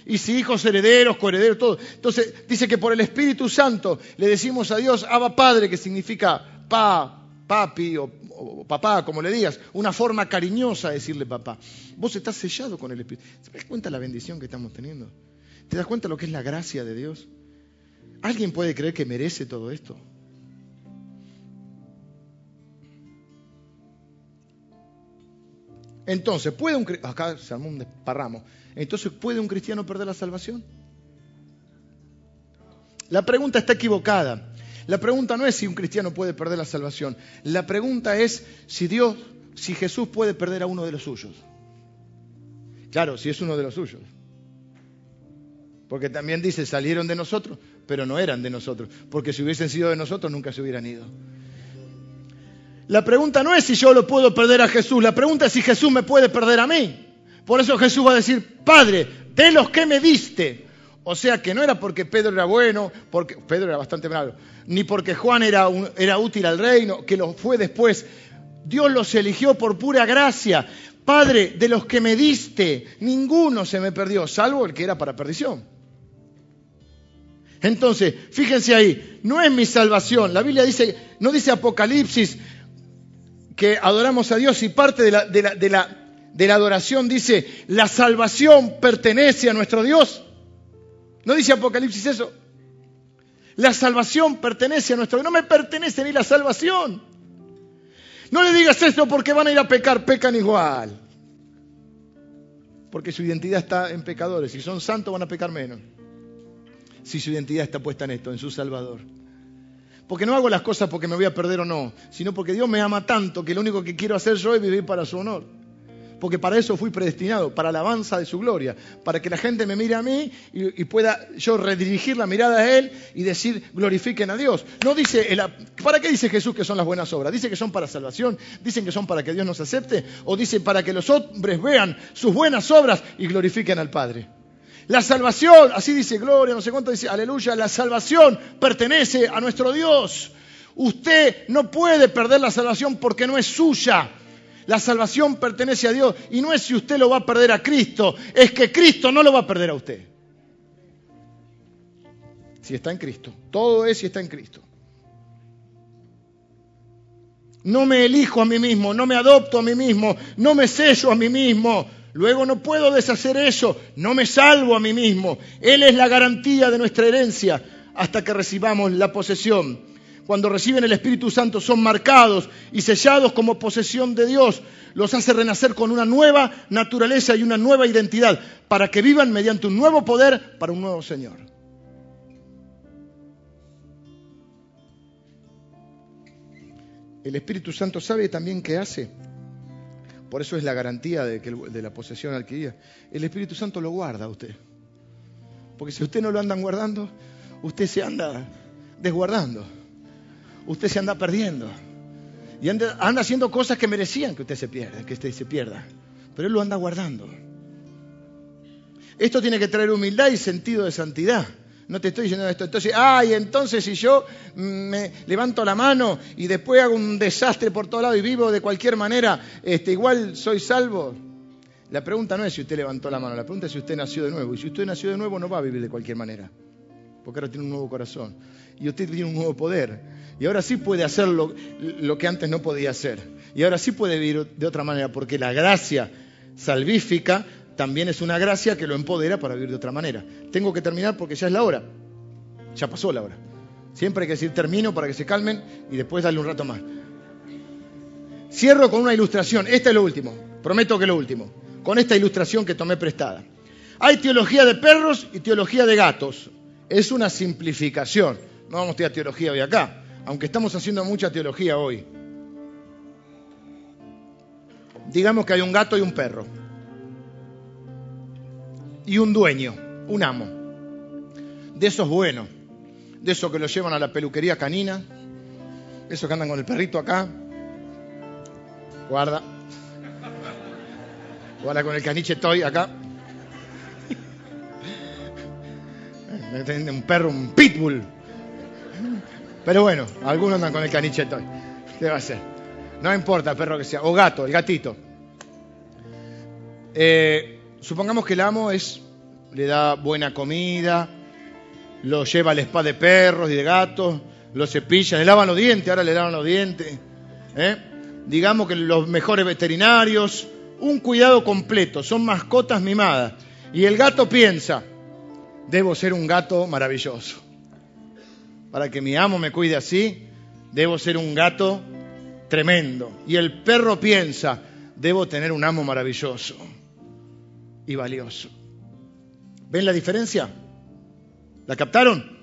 Y si hijos herederos, coherederos, todo. Entonces dice que por el Espíritu Santo le decimos a Dios, Abba Padre, que significa pa, papi o, o, papá, como le digas. Una forma cariñosa de decirle papá. Vos estás sellado con el Espíritu. ¿Te das cuenta la bendición que estamos teniendo? ¿Te das cuenta lo que es la gracia de Dios? ¿Alguien puede creer que merece todo esto? Entonces, ¿puede un acá se armó un desparramo. Entonces, ¿puede un cristiano perder la salvación? La pregunta está equivocada. La pregunta no es si un cristiano puede perder la salvación. La pregunta es si Dios, si Jesús puede perder a uno de los suyos. Claro, si es uno de los suyos. Porque también dice, salieron de nosotros, pero no eran de nosotros, porque si hubiesen sido de nosotros nunca se hubieran ido. La pregunta no es si yo lo puedo perder a Jesús, la pregunta es si Jesús me puede perder a mí. Por eso Jesús va a decir, Padre, de los que me diste. O sea que no era porque Pedro era bueno, porque Pedro era bastante malo, ni porque Juan era, era útil al reino, que lo fue después. Dios los eligió por pura gracia. Padre, de los que me diste, ninguno se me perdió, salvo el que era para perdición. Entonces, fíjense ahí, no es mi salvación. La Biblia dice, no dice Apocalipsis que adoramos a Dios y parte de la, de la, de la, de la adoración dice, la salvación pertenece a nuestro Dios. ¿No dice Apocalipsis eso? La salvación pertenece a nuestro Dios. No me pertenece ni la salvación. No le digas esto porque van a ir a pecar, pecan igual. Porque su identidad está en pecadores. Si son santos van a pecar menos. Si su identidad está puesta en esto, en su Salvador. Porque no hago las cosas porque me voy a perder o no, sino porque Dios me ama tanto que lo único que quiero hacer yo es vivir para su honor porque para eso fui predestinado, para la alabanza de su gloria, para que la gente me mire a mí y, pueda yo redirigir la mirada a Él y decir, glorifiquen a Dios. No dice, ¿para qué dice Jesús que son las buenas obras? ¿Dice que son para salvación? ¿Dicen que son para que Dios nos acepte? ¿O dice para que los hombres vean sus buenas obras y glorifiquen al Padre? La salvación, así dice Gloria, no sé cuánto dice, aleluya, la salvación pertenece a nuestro Dios. Usted no puede perder la salvación porque no es suya. La salvación pertenece a Dios y no es si usted lo va a perder a Cristo, es que Cristo no lo va a perder a usted. Si está en Cristo, todo es si está en Cristo. No me elijo a mí mismo, no me adopto a mí mismo, no me sello a mí mismo. Luego no puedo deshacer eso, no me salvo a mí mismo. Él es la garantía de nuestra herencia hasta que recibamos la posesión cuando reciben el Espíritu Santo, son marcados y sellados como posesión de Dios. Los hace renacer con una nueva naturaleza y una nueva identidad, para que vivan mediante un nuevo poder para un nuevo Señor. El Espíritu Santo sabe también qué hace. Por eso es la garantía de, de la posesión adquirida. El Espíritu Santo lo guarda a usted. Porque si usted no lo andan guardando, usted se anda desguardando usted se anda perdiendo. Y anda, haciendo cosas que merecían que usted se pierda, que usted se pierda. Pero él lo anda guardando. Esto tiene que traer humildad y sentido de santidad. No te estoy diciendo esto. Entonces, ay, entonces si yo me levanto la mano y después hago un desastre por todo lado y vivo de cualquier manera, este, igual soy salvo. La pregunta no es si usted levantó la mano, la pregunta es si usted nació de nuevo. Y si usted nació de nuevo no va a vivir de cualquier manera, porque ahora tiene un nuevo corazón. Y usted tiene un nuevo poder. Y ahora sí puede hacer lo, que antes no podía hacer. Y ahora sí puede vivir de otra manera, porque la gracia salvífica también es una gracia que lo empodera para vivir de otra manera. Tengo que terminar porque ya es la hora. Ya pasó la hora. Siempre hay que decir termino para que se calmen y después darle un rato más. Cierro con una ilustración. Esta es lo último. Prometo que es lo último. Con esta ilustración que tomé prestada. Hay teología de perros y teología de gatos. Es una simplificación. No vamos a estudiar teología hoy acá aunque estamos haciendo mucha teología hoy. Digamos que hay un gato y un perro. Y un dueño, un amo. De esos buenos. De esos que lo llevan a la peluquería canina. Esos que andan con el perrito acá. Guarda. Guarda con el caniche toy acá. Un perro, un pitbull. Pero bueno, algunos andan con el canicheto. ¿Qué va a ser? No importa el perro que sea. O gato, el gatito. Eh, supongamos que el amo es, le da buena comida, lo lleva al spa de perros y de gatos, lo cepilla, le lavan los dientes, ahora le lavan los dientes. ¿eh? Digamos que los mejores veterinarios, un cuidado completo, son mascotas mimadas. Y el gato piensa, debo ser un gato maravilloso para que mi amo me cuide así, debo ser un gato tremendo. Y el perro piensa, debo tener un amo maravilloso y valioso. ¿Ven la diferencia? ¿La captaron?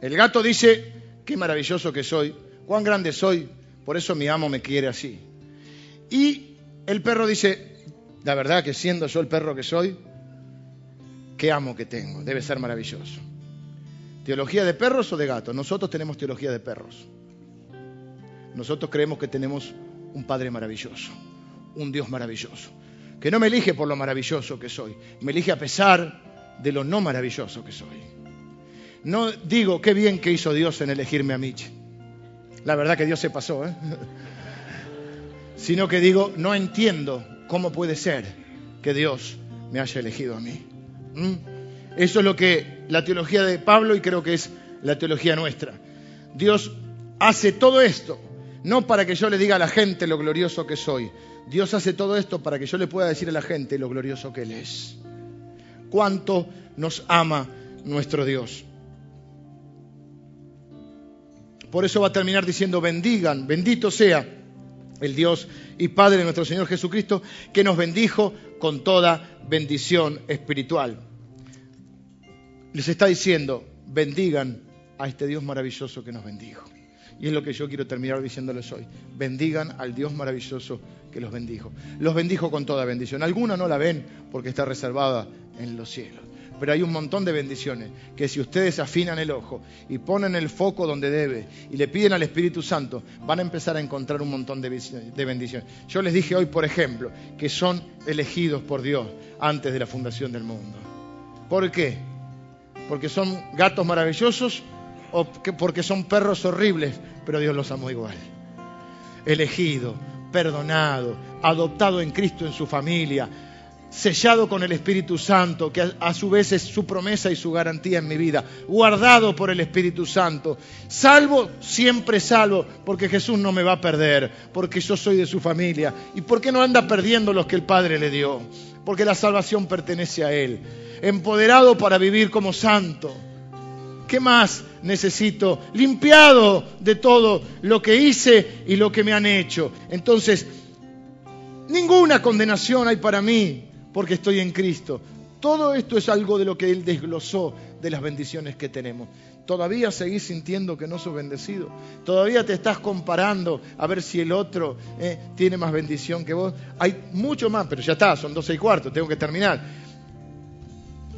El gato dice, qué maravilloso que soy, cuán grande soy, por eso mi amo me quiere así. Y el perro dice, la verdad que siendo yo el perro que soy, qué amo que tengo, debe ser maravilloso. ¿Teología de perros o de gatos? Nosotros tenemos teología de perros. Nosotros creemos que tenemos un Padre maravilloso, un Dios maravilloso. Que no me elige por lo maravilloso que soy, me elige a pesar de lo no maravilloso que soy. No digo qué bien que hizo Dios en elegirme a Mitch. La verdad que Dios se pasó, ¿eh? *laughs* Sino que digo, no entiendo cómo puede ser que Dios me haya elegido a mí. ¿Mm? Eso es lo que la teología de Pablo y creo que es la teología nuestra. Dios hace todo esto, no para que yo le diga a la gente lo glorioso que soy. Dios hace todo esto para que yo le pueda decir a la gente lo glorioso que Él es. Cuánto nos ama nuestro Dios. Por eso va a terminar diciendo, bendigan, bendito sea el Dios y Padre de nuestro Señor Jesucristo, que nos bendijo con toda bendición espiritual. Les está diciendo, bendigan a este Dios maravilloso que nos bendijo. Y es lo que yo quiero terminar diciéndoles hoy. Bendigan al Dios maravilloso que los bendijo. Los bendijo con toda bendición. Algunos no la ven porque está reservada en los cielos. Pero hay un montón de bendiciones que si ustedes afinan el ojo y ponen el foco donde debe y le piden al Espíritu Santo, van a empezar a encontrar un montón de bendiciones. Yo les dije hoy, por ejemplo, que son elegidos por Dios antes de la fundación del mundo. ¿Por qué? Porque son gatos maravillosos o porque son perros horribles, pero Dios los amó igual. Elegido, perdonado, adoptado en Cristo en su familia, sellado con el Espíritu Santo, que a, su vez es su promesa y su garantía en mi vida, guardado por el Espíritu Santo, salvo, siempre salvo, porque Jesús no me va a perder, porque yo soy de su familia, y porque no anda perdiendo los que el Padre le dio, porque la salvación pertenece a Él, empoderado para vivir como santo ¿Qué más necesito? Limpiado de todo lo que hice y lo que me han hecho. Entonces, ninguna condenación hay para mí porque estoy en Cristo. Todo esto es algo de lo que Él desglosó de las bendiciones que tenemos. Todavía seguís sintiendo que no sos bendecido. Todavía te estás comparando a ver si el otro eh, tiene más bendición que vos. Hay mucho más, pero ya está, son 12 y cuarto, tengo que terminar.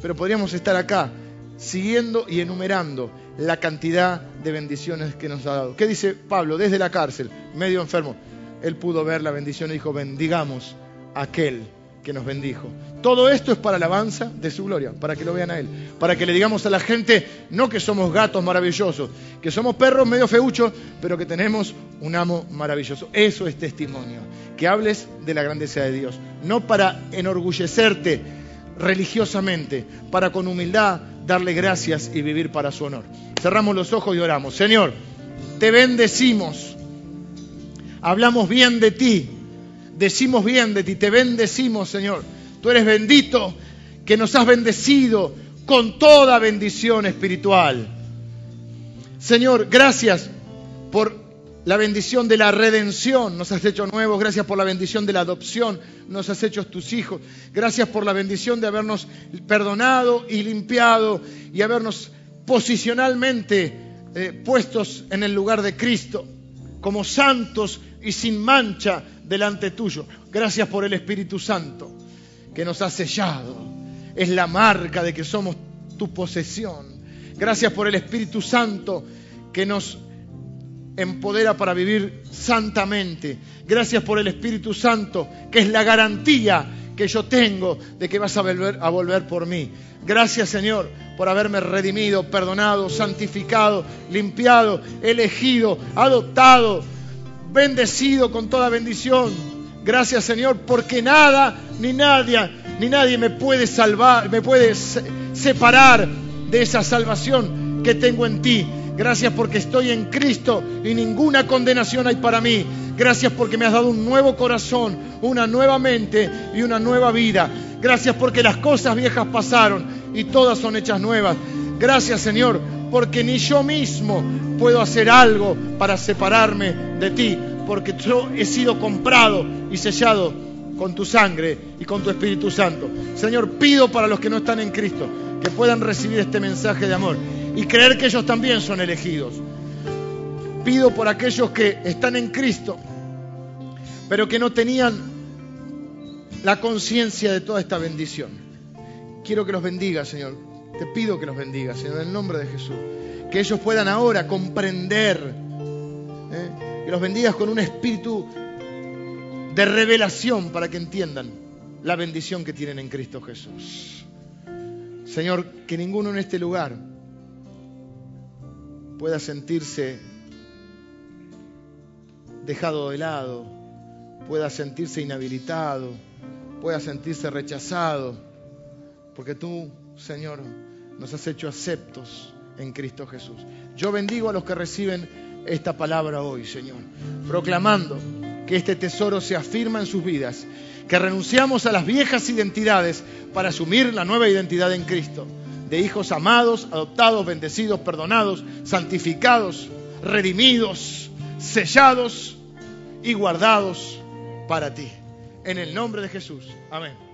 Pero podríamos estar acá siguiendo y enumerando la cantidad de bendiciones que nos ha dado. ¿Qué dice Pablo? Desde la cárcel, medio enfermo, él pudo ver la bendición y dijo, bendigamos a aquel que nos bendijo. Todo esto es para la alabanza de su gloria, para que lo vean a Él, para que le digamos a la gente, no que somos gatos maravillosos, que somos perros medio feuchos, pero que tenemos un amo maravilloso. Eso es testimonio, que hables de la grandeza de Dios, no para enorgullecerte religiosamente, para con humildad darle gracias y vivir para su honor. Cerramos los ojos y oramos. Señor, te bendecimos. Hablamos bien de ti. Decimos bien de ti. Te bendecimos, Señor. Tú eres bendito que nos has bendecido con toda bendición espiritual. Señor, gracias por la bendición de la redención, nos has hecho nuevos, gracias por la bendición de la adopción, nos has hecho tus hijos, gracias por la bendición de habernos perdonado y limpiado y habernos posicionalmente eh, puestos en el lugar de Cristo, como santos y sin mancha delante tuyo. Gracias por el Espíritu Santo que nos ha sellado, es la marca de que somos tu posesión. Gracias por el Espíritu Santo que nos empodera para vivir santamente. Gracias por el Espíritu Santo, que es la garantía que yo tengo de que vas a volver, a volver por mí. Gracias Señor por haberme redimido, perdonado, santificado, limpiado, elegido, adoptado, bendecido con toda bendición. Gracias Señor porque nada ni nadie ni nadie me puede salvar, me puede separar de esa salvación que tengo en ti. Gracias porque estoy en Cristo y ninguna condenación hay para mí. Gracias porque me has dado un nuevo corazón, una nueva mente y una nueva vida. Gracias porque las cosas viejas pasaron y todas son hechas nuevas. Gracias Señor porque ni yo mismo puedo hacer algo para separarme de ti, porque yo he sido comprado y sellado con tu sangre y con tu Espíritu Santo. Señor, pido para los que no están en Cristo que puedan recibir este mensaje de amor y creer que ellos también son elegidos. Pido por aquellos que están en Cristo, pero que no tenían la conciencia de toda esta bendición. Quiero que los bendiga, Señor. Te pido que los bendiga, Señor, en el nombre de Jesús. Que ellos puedan ahora comprender, ¿eh? que los bendigas con un espíritu de revelación para que entiendan la bendición que tienen en Cristo Jesús. Señor, que ninguno en este lugar pueda sentirse dejado de lado, pueda sentirse inhabilitado, pueda sentirse rechazado, porque tú, Señor, nos has hecho aceptos en Cristo Jesús. Yo bendigo a los que reciben esta palabra hoy, Señor, proclamando que este tesoro se afirma en sus vidas, que renunciamos a las viejas identidades para asumir la nueva identidad en Cristo, de hijos amados, adoptados, bendecidos, perdonados, santificados, redimidos, sellados y guardados para ti. En el nombre de Jesús. Amén.